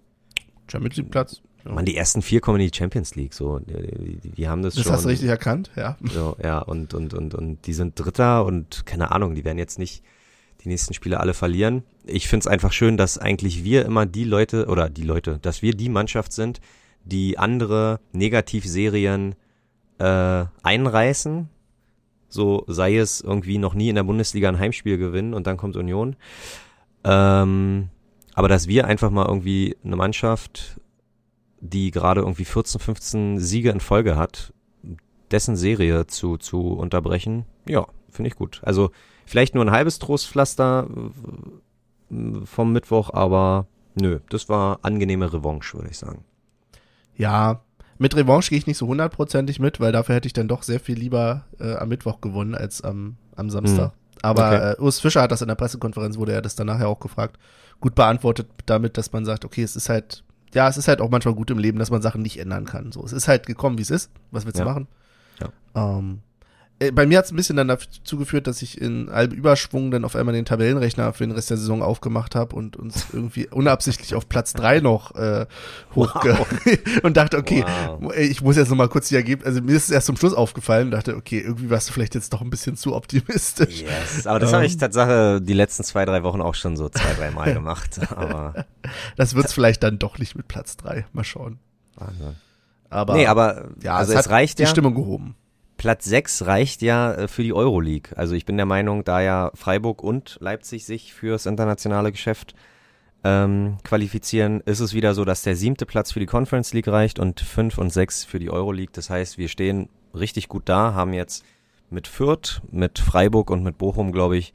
Champions League Platz. Ja. man, die ersten vier kommen in die Champions League, so, die, die, die haben das, Das schon. hast du richtig erkannt, ja. So, ja, und, und, und, und die sind Dritter und keine Ahnung, die werden jetzt nicht die nächsten Spiele alle verlieren. Ich find's einfach schön, dass eigentlich wir immer die Leute, oder die Leute, dass wir die Mannschaft sind, die andere Negativserien äh, einreißen. So sei es irgendwie noch nie in der Bundesliga ein Heimspiel gewinnen und dann kommt Union. Ähm, aber dass wir einfach mal irgendwie eine Mannschaft, die gerade irgendwie 14, 15 Siege in Folge hat, dessen Serie zu, zu unterbrechen, ja, finde ich gut. Also vielleicht nur ein halbes Trostpflaster äh, vom Mittwoch, aber nö, das war angenehme Revanche, würde ich sagen. Ja, mit Revanche gehe ich nicht so hundertprozentig mit, weil dafür hätte ich dann doch sehr viel lieber äh, am Mittwoch gewonnen als am, am Samstag. Aber Okay. äh, Urs Fischer hat das in der Pressekonferenz, wurde er das dann nachher auch gefragt, gut beantwortet damit, dass man sagt, okay, es ist halt, ja, es ist halt auch manchmal gut im Leben, dass man Sachen nicht ändern kann. So, es ist halt gekommen, wie es ist. Was willst du Ja. machen? Ja. Ähm, äh, bei mir hat es ein bisschen dann dazu geführt, dass ich in allem Überschwung dann auf einmal den Tabellenrechner für den Rest der Saison aufgemacht habe und uns (laughs) irgendwie unabsichtlich auf Platz drei noch äh, hochge (laughs) und dachte, okay, Wow. ich muss jetzt noch mal kurz die Ergebnisse, also mir ist es erst zum Schluss aufgefallen, dachte, okay, irgendwie warst du vielleicht jetzt doch ein bisschen zu optimistisch. Yes, aber das habe ich Tatsache die letzten zwei, drei Wochen auch schon so zwei, drei Mal (laughs) gemacht. Aber Das wird's vielleicht dann doch nicht mit Platz drei. Mal schauen. Wahnsinn. Aber, nee, aber ja, also es, es, reicht die ja. Stimmung gehoben. Platz 6 reicht ja äh, für die Euroleague. Also ich bin der Meinung, da ja Freiburg und Leipzig sich fürs internationale Geschäft ähm, qualifizieren, ist es wieder so, dass der siebte Platz für die Conference League reicht und fünf und sechs für die Euroleague. Das heißt, wir stehen richtig gut da, haben jetzt mit Fürth, mit Freiburg und mit Bochum, glaube ich,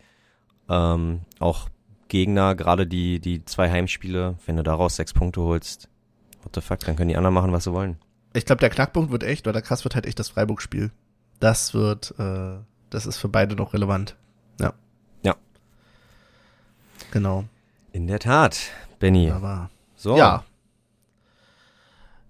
ähm, auch Gegner, gerade die, die zwei Heimspiele, wenn du daraus sechs Punkte holst, what the fuck, dann können die anderen machen, was sie wollen. Ich glaube, der Knackpunkt wird echt, oder krass wird halt echt das Freiburg-Spiel. Das wird, äh, das ist für beide noch relevant. Ja. Ja. Genau. In der Tat, Benny. Aber So, ja.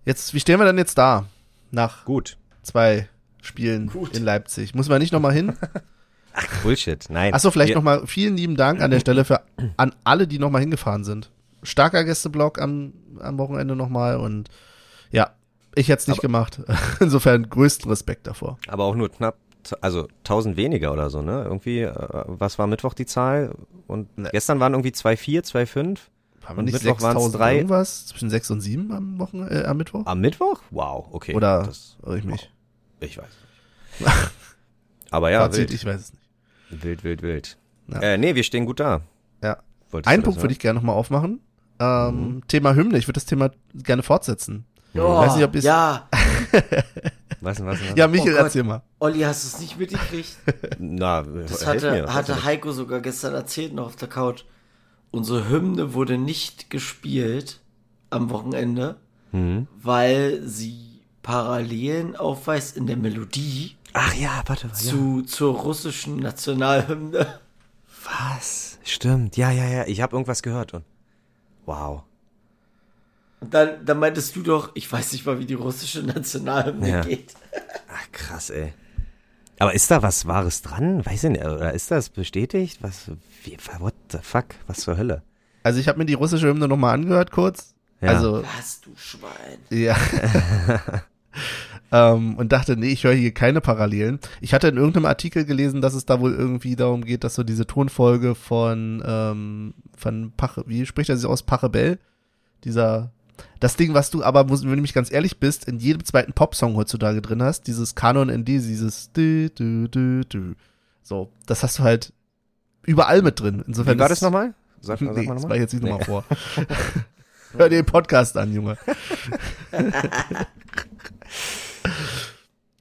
Jetzt, wie stehen wir denn jetzt da? Nach gut. zwei Spielen Gut. in Leipzig. Muss man nicht nochmal hin? (laughs) Bullshit, nein. Achso, vielleicht nochmal vielen lieben Dank an der Stelle für an alle, die nochmal hingefahren sind. Starker Gästeblock am, am Wochenende nochmal und ja, ich hätte es nicht gemacht. (laughs) Insofern größten Respekt davor. Aber auch nur knapp, also 1000 weniger oder so, ne? Irgendwie, äh, was war Mittwoch die Zahl? Und Ne. gestern waren irgendwie 2,4, 2,5. Haben wir Und nicht Mittwoch waren's 6000 drei? irgendwas? Zwischen 6 und 7 am Wochen, äh, am Mittwoch? Am Mittwoch? Wow, okay. Oder Das, ich mich? ich weiß. Aber ja, Fazit, wild, ich weiß es nicht. wild, wild, wild. Ja. Äh, nee, wir stehen gut da. Ja. Wolltest Einen Punkt würde ich gerne nochmal aufmachen. Ähm, Thema Hymne, ich würde das Thema gerne fortsetzen. Oh, weiß nicht, ob ich's- ja? Was was? Was Ja? Michael, Oh erzähl mal. Olli, hast du es nicht mitgekriegt? (laughs) Na, Das hatte, mir. hatte Heiko sogar gestern erzählt noch auf der Couch. Unsere Hymne wurde nicht gespielt am Wochenende, Hm. weil sie Parallelen aufweist in der Melodie Ach ja, warte, ja. zu, zur russischen Nationalhymne. Was? Stimmt, ja, ja, ja. Ich habe irgendwas gehört und wow. Und dann, dann meintest du doch, ich weiß nicht mal, wie die russische Nationalhymne Ja. geht. Ach, krass, ey. Aber ist da was Wahres dran? Weiß ich nicht. Oder ist das bestätigt? Was, wie, what the fuck? Was zur Hölle? Also ich habe mir die russische Hymne nochmal angehört kurz. Ja. Also, Was, du Schwein. ja. (laughs) ähm, und dachte, nee, ich höre hier keine Parallelen. Ich hatte in irgendeinem Artikel gelesen, dass es da wohl irgendwie darum geht, dass so diese Tonfolge von, ähm, von Pache, wie spricht er sich aus, Pachelbel? Dieser, das Ding, was du aber, wenn du mich ganz ehrlich bist, in jedem zweiten Popsong heutzutage drin hast, dieses Kanon in D, dieses du, du, du, du. So, das hast du halt überall mit drin. Insofern Wie war das nochmal? Sag, nee, sag mal das nochmal. war jetzt nicht Nee. nochmal vor. (laughs) Hör dir den Podcast an, Junge. (laughs)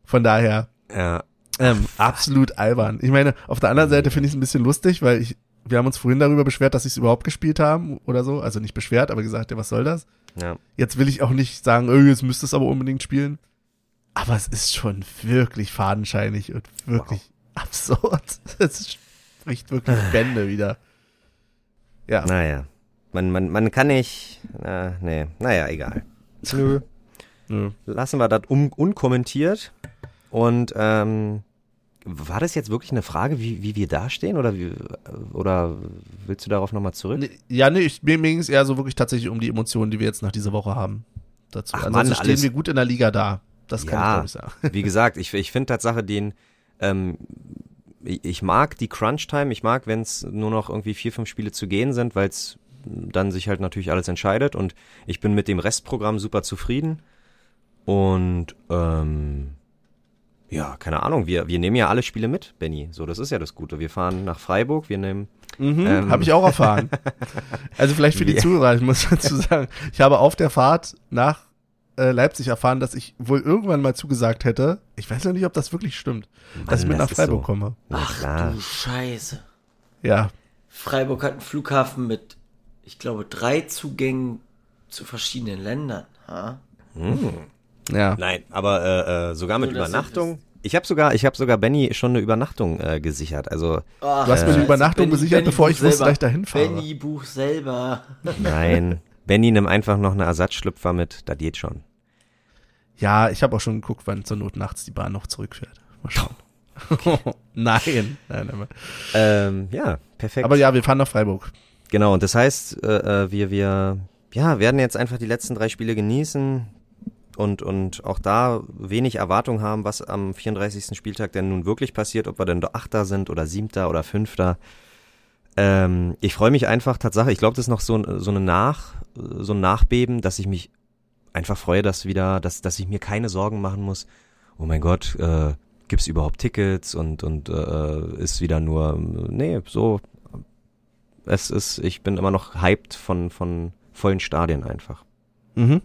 Von daher, Ja. ähm, absolut albern. Ich meine, auf der anderen Seite finde ich es ein bisschen lustig, weil ich, wir haben uns vorhin darüber beschwert, dass sie es überhaupt gespielt haben oder so. Also nicht beschwert, aber gesagt, ja, was soll das? ja. Jetzt will ich auch nicht sagen, oh, jetzt müsst ihr es aber unbedingt spielen. Aber es ist schon wirklich fadenscheinig und wirklich absurd. (laughs) Es spricht wirklich Bände wieder. Ja. Naja. Man, man, man kann nicht. Na, nee. Naja, egal. Nö. Nö. Lassen wir das un unkommentiert. Und ähm, war das jetzt wirklich eine Frage, wie, wie wir dastehen? Oder, wie, oder willst du darauf nochmal zurück? Nee, ja, nee, ich, mir, ging es eher so wirklich tatsächlich um die Emotionen, die wir jetzt nach dieser Woche haben. Dazu. Ach Ansonsten Mann, stehen wir gut in der Liga da. Das kann Ja. ich ich sagen. Wie (laughs) gesagt, ich, ich finde Tatsache den, ähm, ich, ich mag die Crunch-Time, ich mag, wenn es nur noch irgendwie vier, fünf Spiele zu gehen sind, weil es dann sich halt natürlich alles entscheidet und ich bin mit dem Restprogramm super zufrieden und ähm, ja, keine Ahnung, wir, wir nehmen ja alle Spiele mit, Benny, so, das ist ja das Gute. Wir fahren nach Freiburg, wir nehmen, Mhm, Ähm. habe ich auch erfahren. (laughs) Also vielleicht für die Zuhörer, ich muss dazu sagen, ich habe auf der Fahrt nach äh, Leipzig erfahren, dass ich wohl irgendwann mal zugesagt hätte, ich weiß noch nicht, ob das wirklich stimmt, dass ich mit das nach Freiburg so. komme. Ach klar. du Scheiße. Ja, Freiburg hat einen Flughafen mit, ich glaube, drei Zugängen zu verschiedenen Ländern. Ha? Ja. Nein, aber äh, äh, sogar mit Nur, Übernachtung. Ich habe sogar, ich habe sogar Benny schon eine Übernachtung äh, gesichert. Also Ach, Du hast mir eine. Übernachtung gesichert, bevor ich wusste, selber. dass ich dahin fahre. Benny buch selber. nein, (laughs) Benny nimm einfach noch eine Ersatzschlüpfer mit. Das geht schon. Ja, ich habe auch schon geguckt, wann zur Not nachts die Bahn noch zurückfährt. Mal schauen. (laughs) (laughs) nein, nein, nein. Ähm, ja, perfekt. Aber ja, wir fahren nach Freiburg. Genau, und das heißt, äh, äh, wir, wir, ja, werden jetzt einfach die letzten drei Spiele genießen und, und auch da wenig Erwartung haben, was am 34. Spieltag denn nun wirklich passiert, ob wir denn Achter sind oder Siebter oder Fünfter. Ähm, ich freue mich einfach, Tatsache, ich glaube, das ist noch so, ein- so eine Nach, so ein Nachbeben, dass ich mich einfach freue, dass wieder, dass, dass ich mir keine Sorgen machen muss. Oh mein Gott, äh, gibt's überhaupt Tickets und, und äh, ist wieder nur, nee, so, es ist, ich bin immer noch hyped von, von vollen Stadien einfach. Mhm.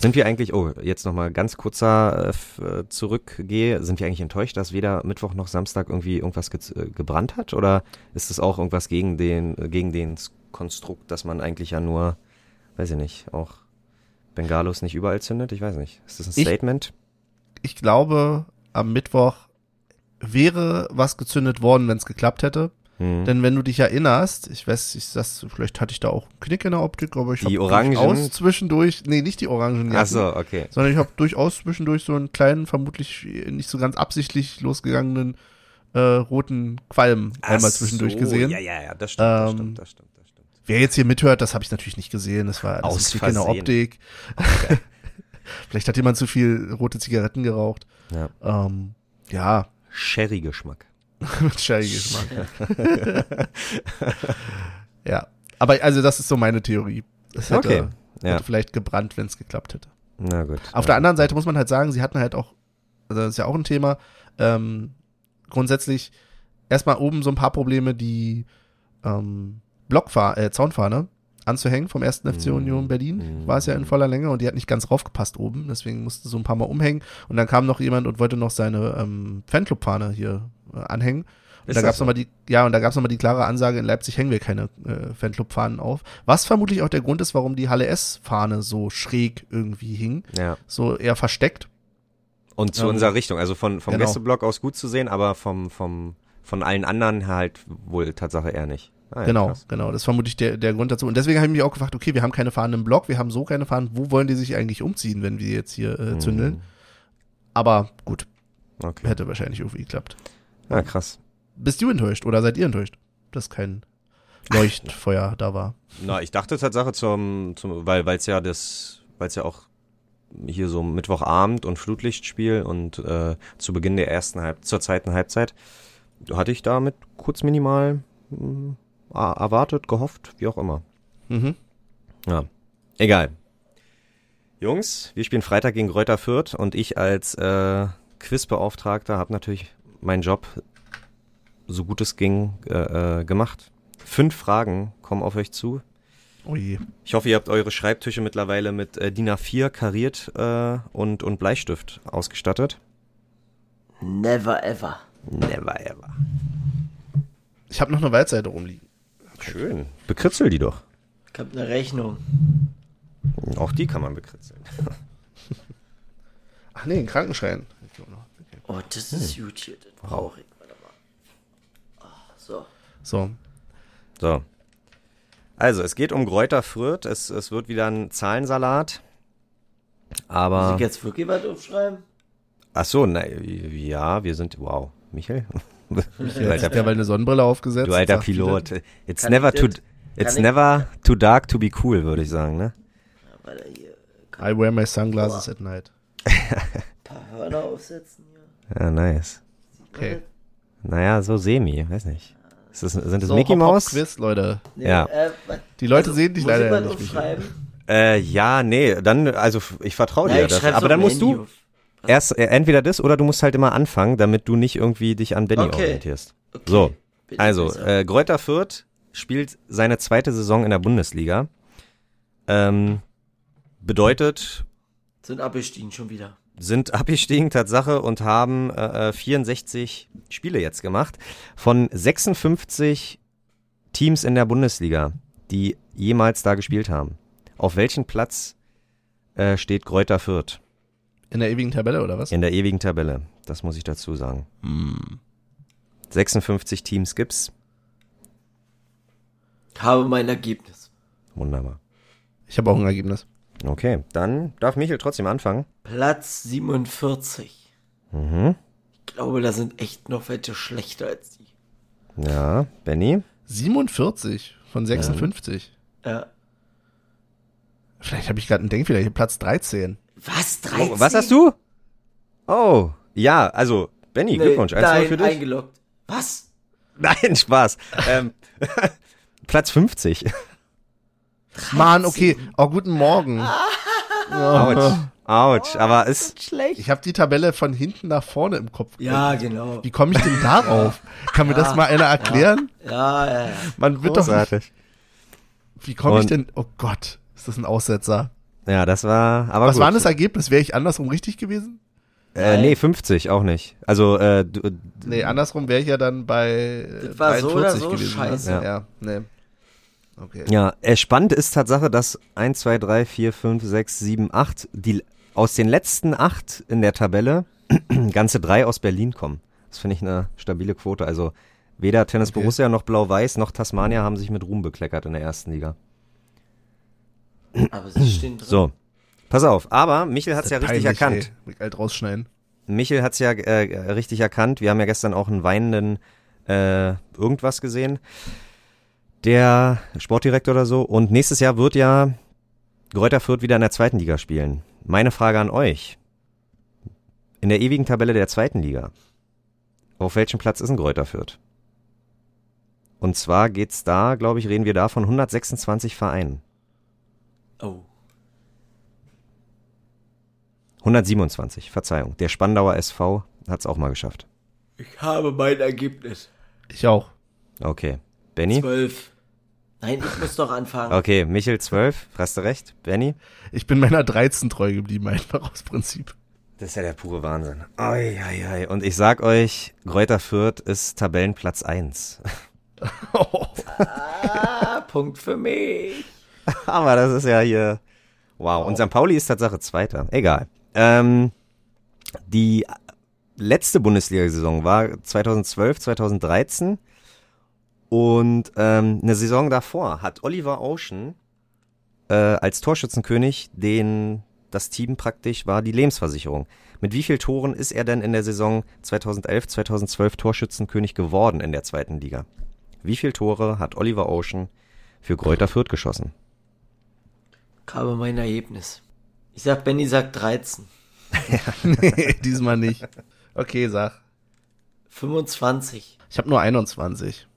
Sind wir eigentlich, oh, jetzt nochmal ganz kurzer äh, äh, zurückgehe, sind wir eigentlich enttäuscht, dass weder Mittwoch noch Samstag irgendwie irgendwas ge äh, gebrannt hat? Oder ist es auch irgendwas gegen den, äh, gegen den Konstrukt, dass man eigentlich ja nur, weiß ich nicht, auch Bengalos nicht überall zündet? Ich weiß nicht. Ist das ein Ich- Statement? Ich glaube, am Mittwoch wäre was gezündet worden, wenn es geklappt hätte. Hm. Denn wenn du dich erinnerst, ich weiß, ich das, vielleicht hatte ich da auch einen Knick in der Optik, aber ich Die habe Orangen? durchaus zwischendurch, nee, nicht die Orangen, Ach so, okay. sondern ich habe durchaus zwischendurch so einen kleinen, vermutlich nicht so ganz absichtlich losgegangenen äh, roten Qualm einmal Ach zwischendurch so, gesehen. Ja, ja, ja, das stimmt, das Ähm, stimmt, das stimmt, das stimmt. Wer jetzt hier mithört, das habe ich natürlich nicht gesehen. Das war alles Aus Knick in der. Optik. (laughs) Vielleicht hat jemand zu viel rote Zigaretten geraucht. Ja. Ähm, ja, Sherry-Geschmack. (laughs) mit Sherry-Geschmack. ja, aber also das ist so meine Theorie. Es hätte, Okay, ja. hätte vielleicht gebrannt, wenn es geklappt hätte. Na gut. Auf der anderen Seite muss man halt sagen, sie hatten halt auch, also das ist ja auch ein Thema, ähm, grundsätzlich erstmal oben so ein paar Probleme, die ähm, Blockfahr äh, Zaunfahne anzuhängen vom ersten FC Mhm. Union Berlin. Mhm. War es ja in voller Länge und die hat nicht ganz raufgepasst oben, deswegen musste so ein paar Mal umhängen. Und dann kam noch jemand und wollte noch seine ähm, Fanclub-Fahne hier anhängen. Und da das gab's so? noch mal die, ja, und da gab's noch mal die klare Ansage, in Leipzig hängen wir keine äh, Fanclub-Fahnen auf. Was vermutlich auch der Grund ist, warum die Halle S-Fahne so schräg irgendwie hing. Ja. So eher versteckt. Und zu Ähm, unserer Richtung, also von, vom genau. Gästeblock aus gut zu sehen, aber vom, vom, von allen anderen halt wohl Tatsache eher nicht. Ah, ja, genau, krass. genau. Das ist vermutlich der, der Grund dazu. Und deswegen habe ich mich auch gefragt, okay, wir haben keine Fahnen im Block, wir haben so keine Fahnen. Wo wollen die sich eigentlich umziehen, wenn wir jetzt hier äh, zündeln? Aber gut, Hm, Okay. hätte wahrscheinlich irgendwie geklappt. Ja, krass. Bist du enttäuscht oder seid ihr enttäuscht, dass kein Leuchtfeuer da war? Na, ich dachte Tatsache zum, zum weil es ja das, weil es ja auch hier so Mittwochabend und Flutlichtspiel und äh, zu Beginn der ersten Halb zur zweiten Halbzeit hatte ich damit kurz minimal mh, erwartet, gehofft, wie auch immer. Mhm. Ja, egal. Jungs, wir spielen Freitag gegen Kräuter Fürth und ich als äh, Quizbeauftragter habe natürlich meinen Job so gut es ging äh, äh, gemacht. Fünf Fragen kommen auf euch zu. Je. Ich hoffe, ihr habt eure Schreibtische mittlerweile mit äh, DIN A4 kariert äh, und, und Bleistift ausgestattet. Never ever. Never ever. Ich habe noch eine Waldseite rumliegen. Schön. Bekritzel die doch. Ich hab eine Rechnung. Auch die kann man bekritzeln. Ach nee, ein Krankenschein. (laughs) Oh, das ist gut hier. Das brauche ich. Warte mal. Ah, so. So. So. Also, es geht um Kräuter Fürth. Es, es wird wieder ein Zahlensalat. Muss Aber. ich jetzt wirklich was aufschreiben? Ach so, na, ja, wir sind. Wow. Michael? du (laughs) Ich habe ja mal eine Sonnenbrille aufgesetzt. du alter. Pilot. It's Kann never too. It's ich- never too dark to be cool, würde ich sagen, ne? Ja, weil hier I wear my sunglasses at night. ein paar Hörner aufsetzen. Ja, nice. Okay. Naja, so semi, weiß nicht. Ist das, sind das So, Mickey Hop, Hop Mouse? Quiz, Leute. Nee, Ja. Äh, Die Leute sehen dich muss leider ich ja nicht. Äh, ja, nee, dann, also ich vertraue Ja, dir. ich Das, aber dann musst Handy du auf. erst äh, entweder das oder du musst halt immer anfangen, damit du nicht irgendwie dich an Benny Okay. orientierst. Okay. So, ich also, äh, Greuther Fürth spielt seine zweite Saison in der Bundesliga. Ähm, bedeutet, Sind abgestiegen schon wieder. Sind (laughs) abgestiegen Tatsache und haben äh, äh, 64 Spiele jetzt gemacht von 56 Teams in der Bundesliga, die jemals da gespielt haben. Auf welchem Platz äh, steht Greuther Fürth? In der ewigen Tabelle oder was? In der ewigen Tabelle. Das muss ich dazu sagen. 56 Teams gibt's. Habe mein Ergebnis. Wunderbar. Ich habe auch ein Ergebnis. Okay, dann darf Michael trotzdem anfangen. Platz 47. Mhm. Ich glaube, da sind echt noch welche schlechter als die. Ja, Benny. 47 von 56. Ja. Vielleicht habe ich gerade einen Denkfehler. Ich habe Platz 13. Was? 13? Oh, was hast du? Oh, ja, also, Benny, Nee, Glückwunsch. 1 nein, für dich. eingeloggt. Was? (laughs) Nein, Spaß. ähm, (laughs) Platz 50. Mann, okay. Oh, guten Morgen. Autsch. Autsch. Aber ist, Schlecht. Ich habe die Tabelle von hinten nach vorne im Kopf. Ja, genau. Wie komme ich denn darauf? (laughs) Kann mir das mal einer erklären? Ja, ja, ja. Man wird doch nicht, großartig. Wie komme ich denn? Oh Gott, ist das ein Aussetzer? Ja, das war, aber Was gut. war denn das Ergebnis? Wäre ich andersrum richtig gewesen? Äh, nee, 50 auch nicht. Also, äh, du, Nee, andersrum wäre ich ja dann bei äh, Das war so 43 oder so gewesen. scheiße. Ne? Ja, nee. Okay. Ja, äh, spannend ist Tatsache, dass 1, 2, 3, 4, 5, 6, 7, 8, die aus den letzten acht in der Tabelle (clears throat) ganze drei aus Berlin kommen. Das finde ich eine stabile Quote. Also weder Tennis Okay. Borussia noch Blau-Weiß noch Tasmania haben sich mit Ruhm bekleckert in der ersten Liga. Aber sie stehen drin. So, pass auf. Aber Michel hat es ja richtig peinlich, erkannt. Ey. Alt rausschneiden. Michel hat es ja äh, richtig erkannt. Wir haben ja gestern auch einen weinenden äh, irgendwas gesehen. Der Sportdirektor oder so. Und nächstes Jahr wird ja Greuther Fürth wieder in der zweiten Liga spielen. Meine Frage an euch. In der ewigen Tabelle der zweiten Liga. Auf welchem Platz ist ein Greuther Fürth? Und zwar geht's da, glaube ich, reden wir da von 126 Vereinen. Oh. 127, Verzeihung. Der Spandauer SV hat's auch mal geschafft. Ich habe mein Ergebnis. Ich auch. Okay. Benny? Zwölf. Nein, ich muss doch anfangen. Okay, Michel 12, hast du recht. Benny? Ich bin meiner 13 treu geblieben, einfach aus Prinzip. Das ist ja der pure Wahnsinn. Oi, oi, oi. Und ich sag euch, Greuther Fürth ist Tabellenplatz 1. Ah, Punkt für mich. (laughs) Aber das ist ja hier. Wow. Und St. Pauli ist Tatsache Zweiter. Egal. Ähm, die letzte Bundesliga-Saison war 2012, 2013. Und ähm, eine Saison davor hat Oliver Ocean äh, als Torschützenkönig den das Team praktisch war die Lebensversicherung. Mit wie vielen Toren ist er denn in der Saison 2011, 2012 Torschützenkönig geworden in der zweiten Liga? Wie viele Tore hat Oliver Ocean für Greuther Fürth geschossen? Ich habe mein Ergebnis. Ich sag, Benny sagt 13. (laughs) nee, diesmal nicht. Okay, sag. 25. Ich habe nur 21.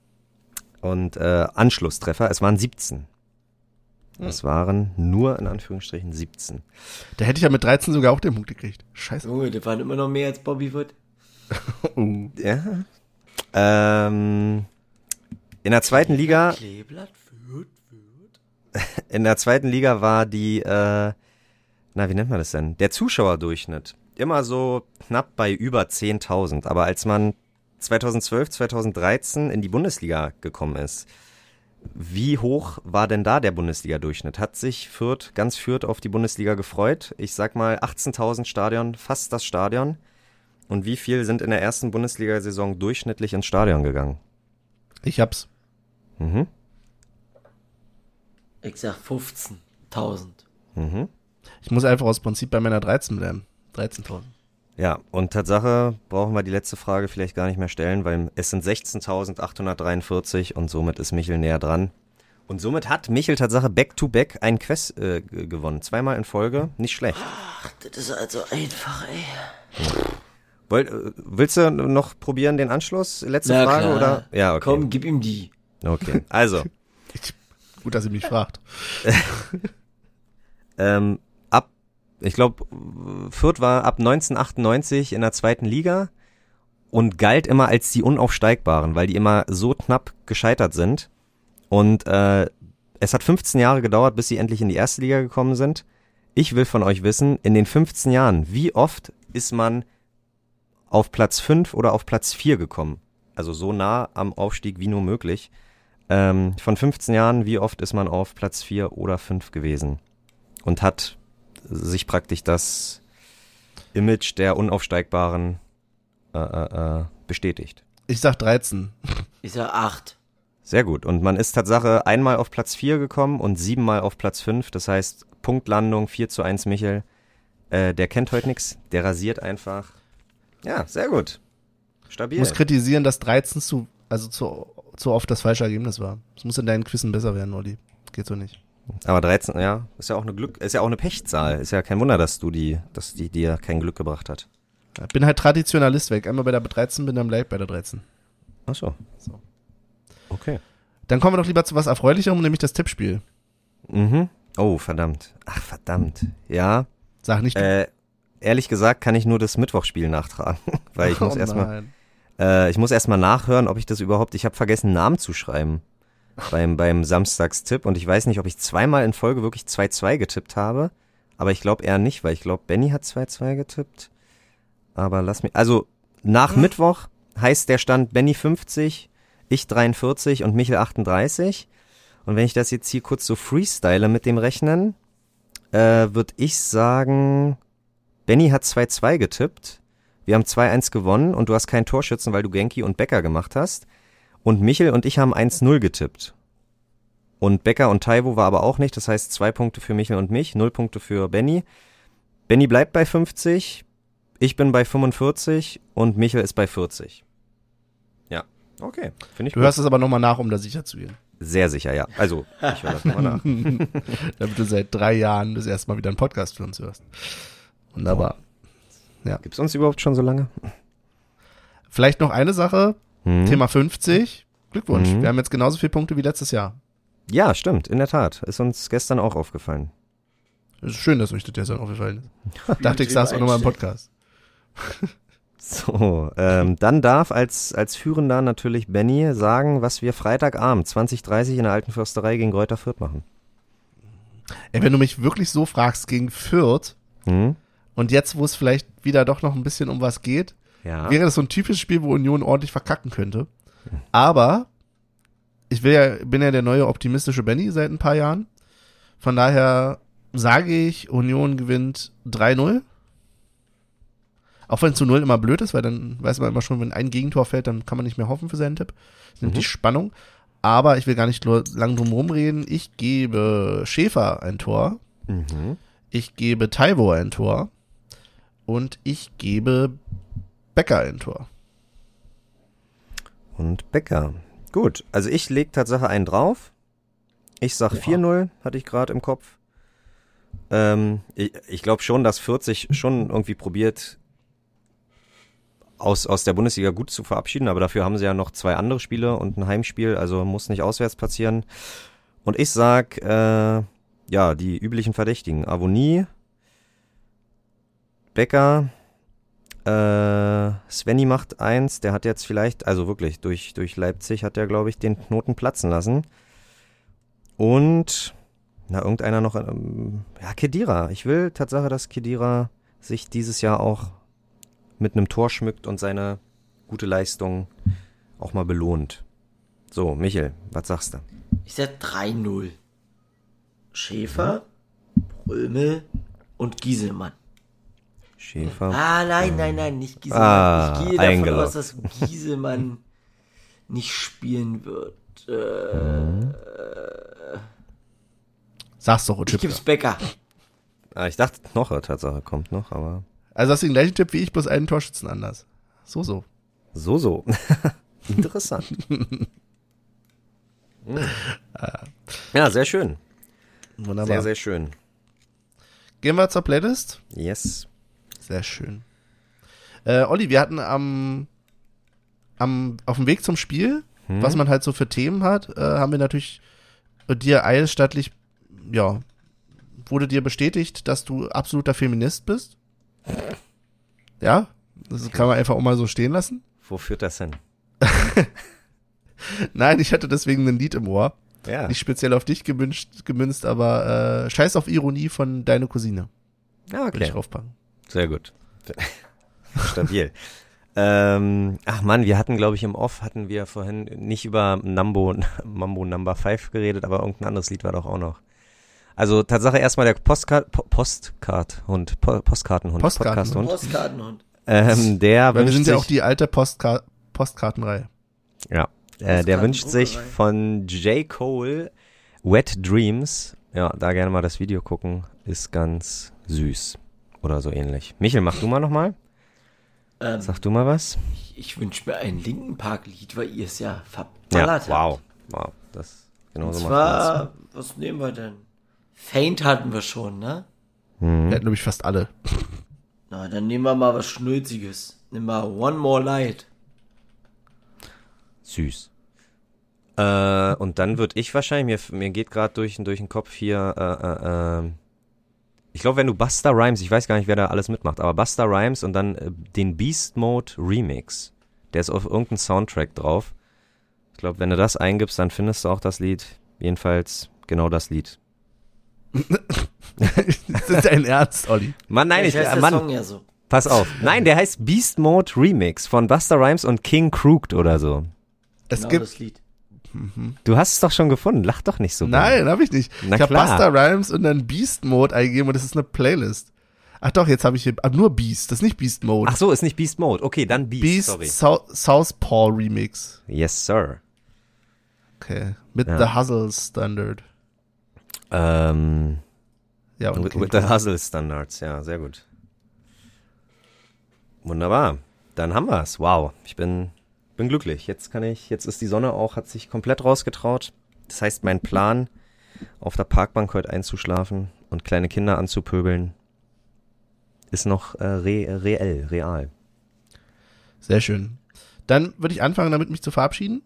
Und äh, Anschlusstreffer, es waren 17. Es waren nur in Anführungsstrichen 17. Da hätte ich ja mit 13 sogar auch den Punkt gekriegt. Scheiße. Junge, das waren immer noch mehr als Bobby Wood. (laughs) Oh. Ja. Ähm, in der zweiten Liga, Kleeblatt führt, führt. (laughs) in der zweiten Liga war die, äh, na, wie nennt man das denn? Der Zuschauerdurchschnitt. Immer so knapp bei über 10.000. Aber als man 2012, 2013 in die Bundesliga gekommen ist, wie hoch war denn da der Bundesliga-Durchschnitt? Hat sich Fürth, ganz Fürth auf die Bundesliga gefreut? Ich sag mal 18.000 Stadion, fast das Stadion. Und wie viel sind in der ersten Bundesliga-Saison durchschnittlich ins Stadion gegangen? Ich hab's. Mhm. Ich sag 15.000. Mhm. Ich muss einfach aus Prinzip bei meiner 13 bleiben. 13.000. Ja, und Tatsache brauchen wir die letzte Frage vielleicht gar nicht mehr stellen, weil es sind 16.843 und somit ist Michel näher dran. Und somit hat Michel Tatsache back-to-back einen Quest äh, gewonnen. Zweimal in Folge, nicht schlecht. Ach, das ist also einfach, ey. Woll, äh, willst du noch probieren den Anschluss? Letzte Na Frage klar. oder? Ja, okay. Komm, gib ihm die. Okay. Also, (laughs) Gut, dass ihr mich fragt. (laughs) ähm, ich glaube, Fürth war ab 1998 in der zweiten Liga und galt immer als die Unaufsteigbaren, weil die immer so knapp gescheitert sind. Und äh, es hat 15 Jahre gedauert, bis sie endlich in die erste Liga gekommen sind. Ich will von euch wissen, in den 15 Jahren, wie oft ist man auf Platz 5 oder auf Platz 4 gekommen? Also so nah am Aufstieg wie nur möglich. Ähm, von 15 Jahren, wie oft ist man auf Platz 4 oder 5 gewesen? Und hat sich praktisch das Image der Unaufsteigbaren äh, äh, äh, bestätigt. Ich sag 13. Ich sag 8. Sehr gut. Und man ist Tatsache einmal auf Platz 4 gekommen und siebenmal auf Platz 5. Das heißt, Punktlandung 4 zu 1 Michel. Äh, der kennt heute nix. Der rasiert einfach. Ja, sehr gut. Ich Stabil. muss kritisieren, dass 13 zu, also zu, zu oft das falsche Ergebnis war. Es muss in deinen Quizzen besser werden, Olli. Geht so nicht. Aber 13, ja, ist ja auch eine Glück, ist ja auch eine Pechzahl. Ist ja kein Wunder, dass du die, dass die dir kein Glück gebracht hat. Ich bin halt Traditionalist weg. Einmal bei der 13 bin, dann bleib bei der 13. Ach so. So. Okay. Dann kommen wir doch lieber zu was Erfreulicherem, nämlich das Tippspiel. Mhm. Oh, verdammt. Ach, verdammt. Ja. Sag nicht. Äh, ehrlich gesagt kann ich nur das Mittwochspiel nachtragen, (laughs) weil ich muss Oh erstmal nein. Äh, ich muss erstmal nachhören, ob ich das überhaupt. Ich habe vergessen, Namen zu schreiben beim, beim Samstagstipp. Und ich weiß nicht, ob ich zweimal in Folge wirklich 2-2 getippt habe. Aber ich glaube eher nicht, weil ich glaube, Benny hat 2-2 getippt. Aber lass mich. Also nach Mittwoch heißt der Stand Benny 50, ich 43 und Michel 38. Und wenn ich das jetzt hier kurz so freestyle mit dem Rechnen, äh, würde ich sagen, Benny hat 2-2 getippt. Wir haben 2-1 gewonnen und du hast keinen Torschützen, weil du Genki und Becker gemacht hast. Und Michel und ich haben 1-0 getippt. Und Becker und Taiwo war aber auch nicht. Das heißt, zwei Punkte für Michel und mich, null Punkte für Benny. Benny bleibt bei 50, ich bin bei 45 und Michel ist bei 40. Ja, okay. Finde ich Du gut. hörst es aber nochmal nach, um da sicher zu gehen. Sehr sicher, ja. Also, ich höre das nochmal nach. (laughs) Damit du seit drei Jahren das erste Mal wieder einen Podcast für uns hörst. Wunderbar. Gibt's uns überhaupt schon so lange? Vielleicht noch eine Sache. Hm? Thema 50. Glückwunsch. Mhm. Wir haben jetzt genauso viele Punkte wie letztes Jahr. Ja, stimmt, in der Tat. Ist uns gestern auch aufgefallen. Es ist schön, dass euch das gestern aufgefallen ist. (laughs) Dachte ich, sag's auch nochmal im Podcast. So, ähm, dann darf als, als Führender natürlich Benny sagen, was wir Freitagabend 2030 in der Alten Försterei gegen Kräuter Fürth machen. Ey, wenn du mich wirklich so fragst gegen Fürth Hm? und jetzt, wo es vielleicht wieder doch noch ein bisschen um was geht, Ja. wäre das so ein typisches Spiel, wo Union ordentlich verkacken könnte. Aber ich will ja, bin ja der neue optimistische Benny seit ein paar Jahren. Von daher sage ich, Union gewinnt 3-0. Auch wenn zu 0 immer blöd ist, weil dann weiß man immer schon, wenn ein Gegentor fällt, dann kann man nicht mehr hoffen für seinen Tipp. Das nimmt Mhm. die Spannung. Aber ich will gar nicht lang drum rumreden. Ich gebe Schäfer ein Tor. Mhm. Ich gebe Taiwo ein Tor. Und ich gebe Becker ein Tor. Und Becker. Gut, also ich leg Tatsache einen drauf. Ich sag 4-0, hatte ich gerade im Kopf. Ähm, ich ich glaube schon, dass 40 schon irgendwie probiert, aus, aus der Bundesliga gut zu verabschieden, aber dafür haben sie ja noch zwei andere Spiele und ein Heimspiel, also muss nicht auswärts passieren. Und ich sag, äh, ja, die üblichen Verdächtigen. Avonie, Becker, äh, Svenny macht eins, der hat jetzt vielleicht, also wirklich, durch, durch Leipzig hat er, glaube ich, den Knoten platzen lassen. Und, na, irgendeiner noch, ähm, ja, Kedira. Ich will Tatsache, dass Kedira sich dieses Jahr auch mit einem Tor schmückt und seine gute Leistung auch mal belohnt. So, Michel, was sagst du? Ich sag 3-0. Schäfer, Brömel und Gieselmann. Schäfer. Ah, nein, nein, nein, nicht Gieselmann. Ah, ich gehe davon eingeloggt. aus, dass Gieselmann nicht spielen wird. Äh, Sag's doch, ich Ochipka. gib's Becker. Ah, ich dachte, Knoche Tatsache kommt noch, aber Also hast du den gleichen Tipp wie ich, bloß einen Torschützen anders. So, so. so, so. (laughs) Interessant. Hm. (laughs) Ja, sehr schön. Wunderbar. Sehr, sehr schön. Gehen wir zur Playlist. Yes. Sehr schön. Äh, Olli, wir hatten am, am, auf dem Weg zum Spiel, Hm? was man halt so für Themen hat, äh, haben wir natürlich dir eilstattlich, ja, wurde dir bestätigt, dass du absoluter Feminist bist. Ja, das kann man einfach auch mal so stehen lassen. Wo führt das hin? (laughs) Nein, ich hatte deswegen ein Lied im Ohr. Ja. Nicht speziell auf dich gemünzt, gemünzt aber äh, Scheiß auf Ironie von deine Cousine. ja, Würde okay. ich draufpacken. Sehr gut. (laughs) Stabil. ähm, ach man, wir hatten, glaube ich, im Off hatten wir vorhin nicht über Nambo, (laughs) Mambo Number 5 geredet, aber irgendein anderes Lied war doch auch noch. Also Tatsache erstmal der Postcard, po Postcard-Hund, po Postkartenhund, Postkartenhund. Postkartenhund. Ähm, der Weil wir sind sich, ja auch die alte Postka Postkartenreihe. ja, äh, der wünscht sich von J. Cole Wet Dreams. Ja, da gerne mal das Video gucken. Ist ganz süß. Oder so ähnlich. Michel, mach du mal nochmal. Ähm, Sag du mal was. ich ich wünsche mir ein Linken Park-Lied, weil ihr es ja Ja, verballert wow. Wow. Das genau so zwar, was nehmen wir denn? Faint hatten wir schon, ne? Mhm. Wir hatten, glaube ich, fast alle. (laughs) Na, dann nehmen wir mal was Schnulziges. Nehmen wir One More Light. Süß. Äh, und dann würde ich wahrscheinlich, mir, mir geht gerade durch, durch den Kopf hier, äh, äh, ähm, ich glaube, wenn du Buster Rhymes, ich weiß gar nicht, wer da alles mitmacht, aber Buster Rhymes und dann äh, den Beast Mode Remix, der ist auf irgendeinem Soundtrack drauf. Ich glaube, wenn du das eingibst, dann findest du auch das Lied. Jedenfalls genau das Lied. (laughs) das ist dein Ernst, Olli. Mann, nein, ich, heißt äh, Mann, Song ja so. pass auf. Nein, der heißt Beast Mode Remix von Buster Rhymes und King Crooked oder so. Es Genau gibt. das Lied. Du hast es doch schon gefunden. Lach doch nicht so. Nein, habe ich nicht. Na ich habe. Buster Rhymes und dann Beast Mode eingegeben und das ist eine Playlist. Ach doch, jetzt habe ich hier ah, nur Beast, das ist nicht Beast Mode. Ach so, ist nicht Beast Mode. Okay, dann Beast. Beast Sorry. Southpaw Remix. Yes, sir. Okay. Mit Ja. The Hustle Standard. Ähm, Ja, und with, with the Hustle Standards. Ja, sehr gut. Wunderbar. Dann haben wir's. Wow. Ich bin, bin glücklich. Jetzt kann ich, jetzt ist die Sonne auch, hat sich komplett rausgetraut. Das heißt, mein Plan, auf der Parkbank heute einzuschlafen und kleine Kinder anzupöbeln, ist noch äh, re reell, real. Sehr schön. Dann würde ich anfangen, damit mich zu verabschieden.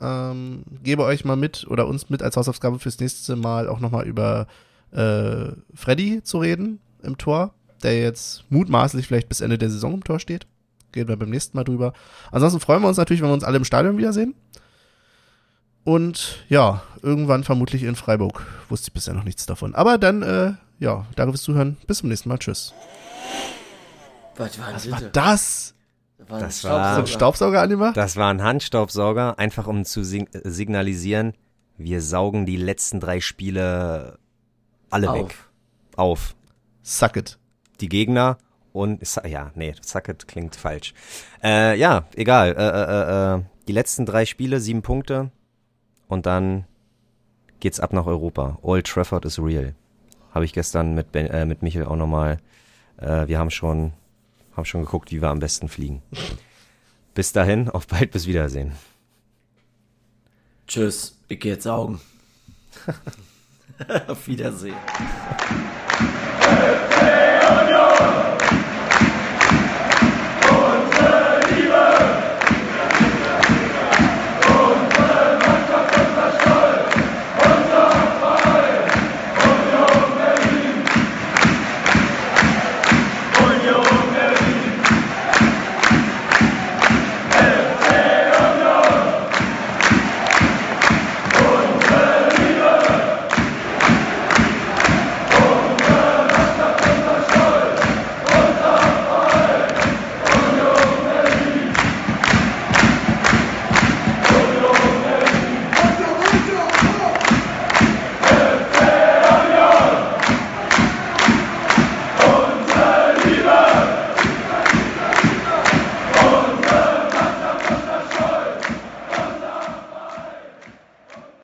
Ähm, gebe euch mal mit oder uns mit als Hausaufgabe fürs nächste Mal auch nochmal über äh, Freddy zu reden im Tor, der jetzt mutmaßlich vielleicht bis Ende der Saison im Tor steht. Gehen wir beim nächsten Mal drüber. Ansonsten freuen wir uns natürlich, wenn wir uns alle im Stadion wiedersehen. Und ja, irgendwann vermutlich in Freiburg. Wusste ich bisher noch nichts davon. Aber dann, äh, ja, danke fürs Zuhören. Bis zum nächsten Mal. Tschüss. Was war Was war das? das? war ein Das war- So ein Staubsauger. Staubsauger-Anima? Das war ein Handstaubsauger, einfach um zu sig signalisieren, wir saugen die letzten drei Spiele alle Auf. weg. Auf. Suck it. Die Gegner und, ja, nee, Sucket klingt falsch. Äh, ja, egal. Äh, äh, äh, äh, die letzten drei Spiele, sieben Punkte und dann geht's ab nach Europa. Old Trafford is real. Habe ich gestern mit, ben, äh, mit Michael auch nochmal. Äh, wir haben schon, haben schon geguckt, wie wir am besten fliegen. Bis dahin, (laughs) auf bald, bis Wiedersehen. Tschüss, ich geh jetzt saugen. (laughs) (laughs) Auf Wiedersehen.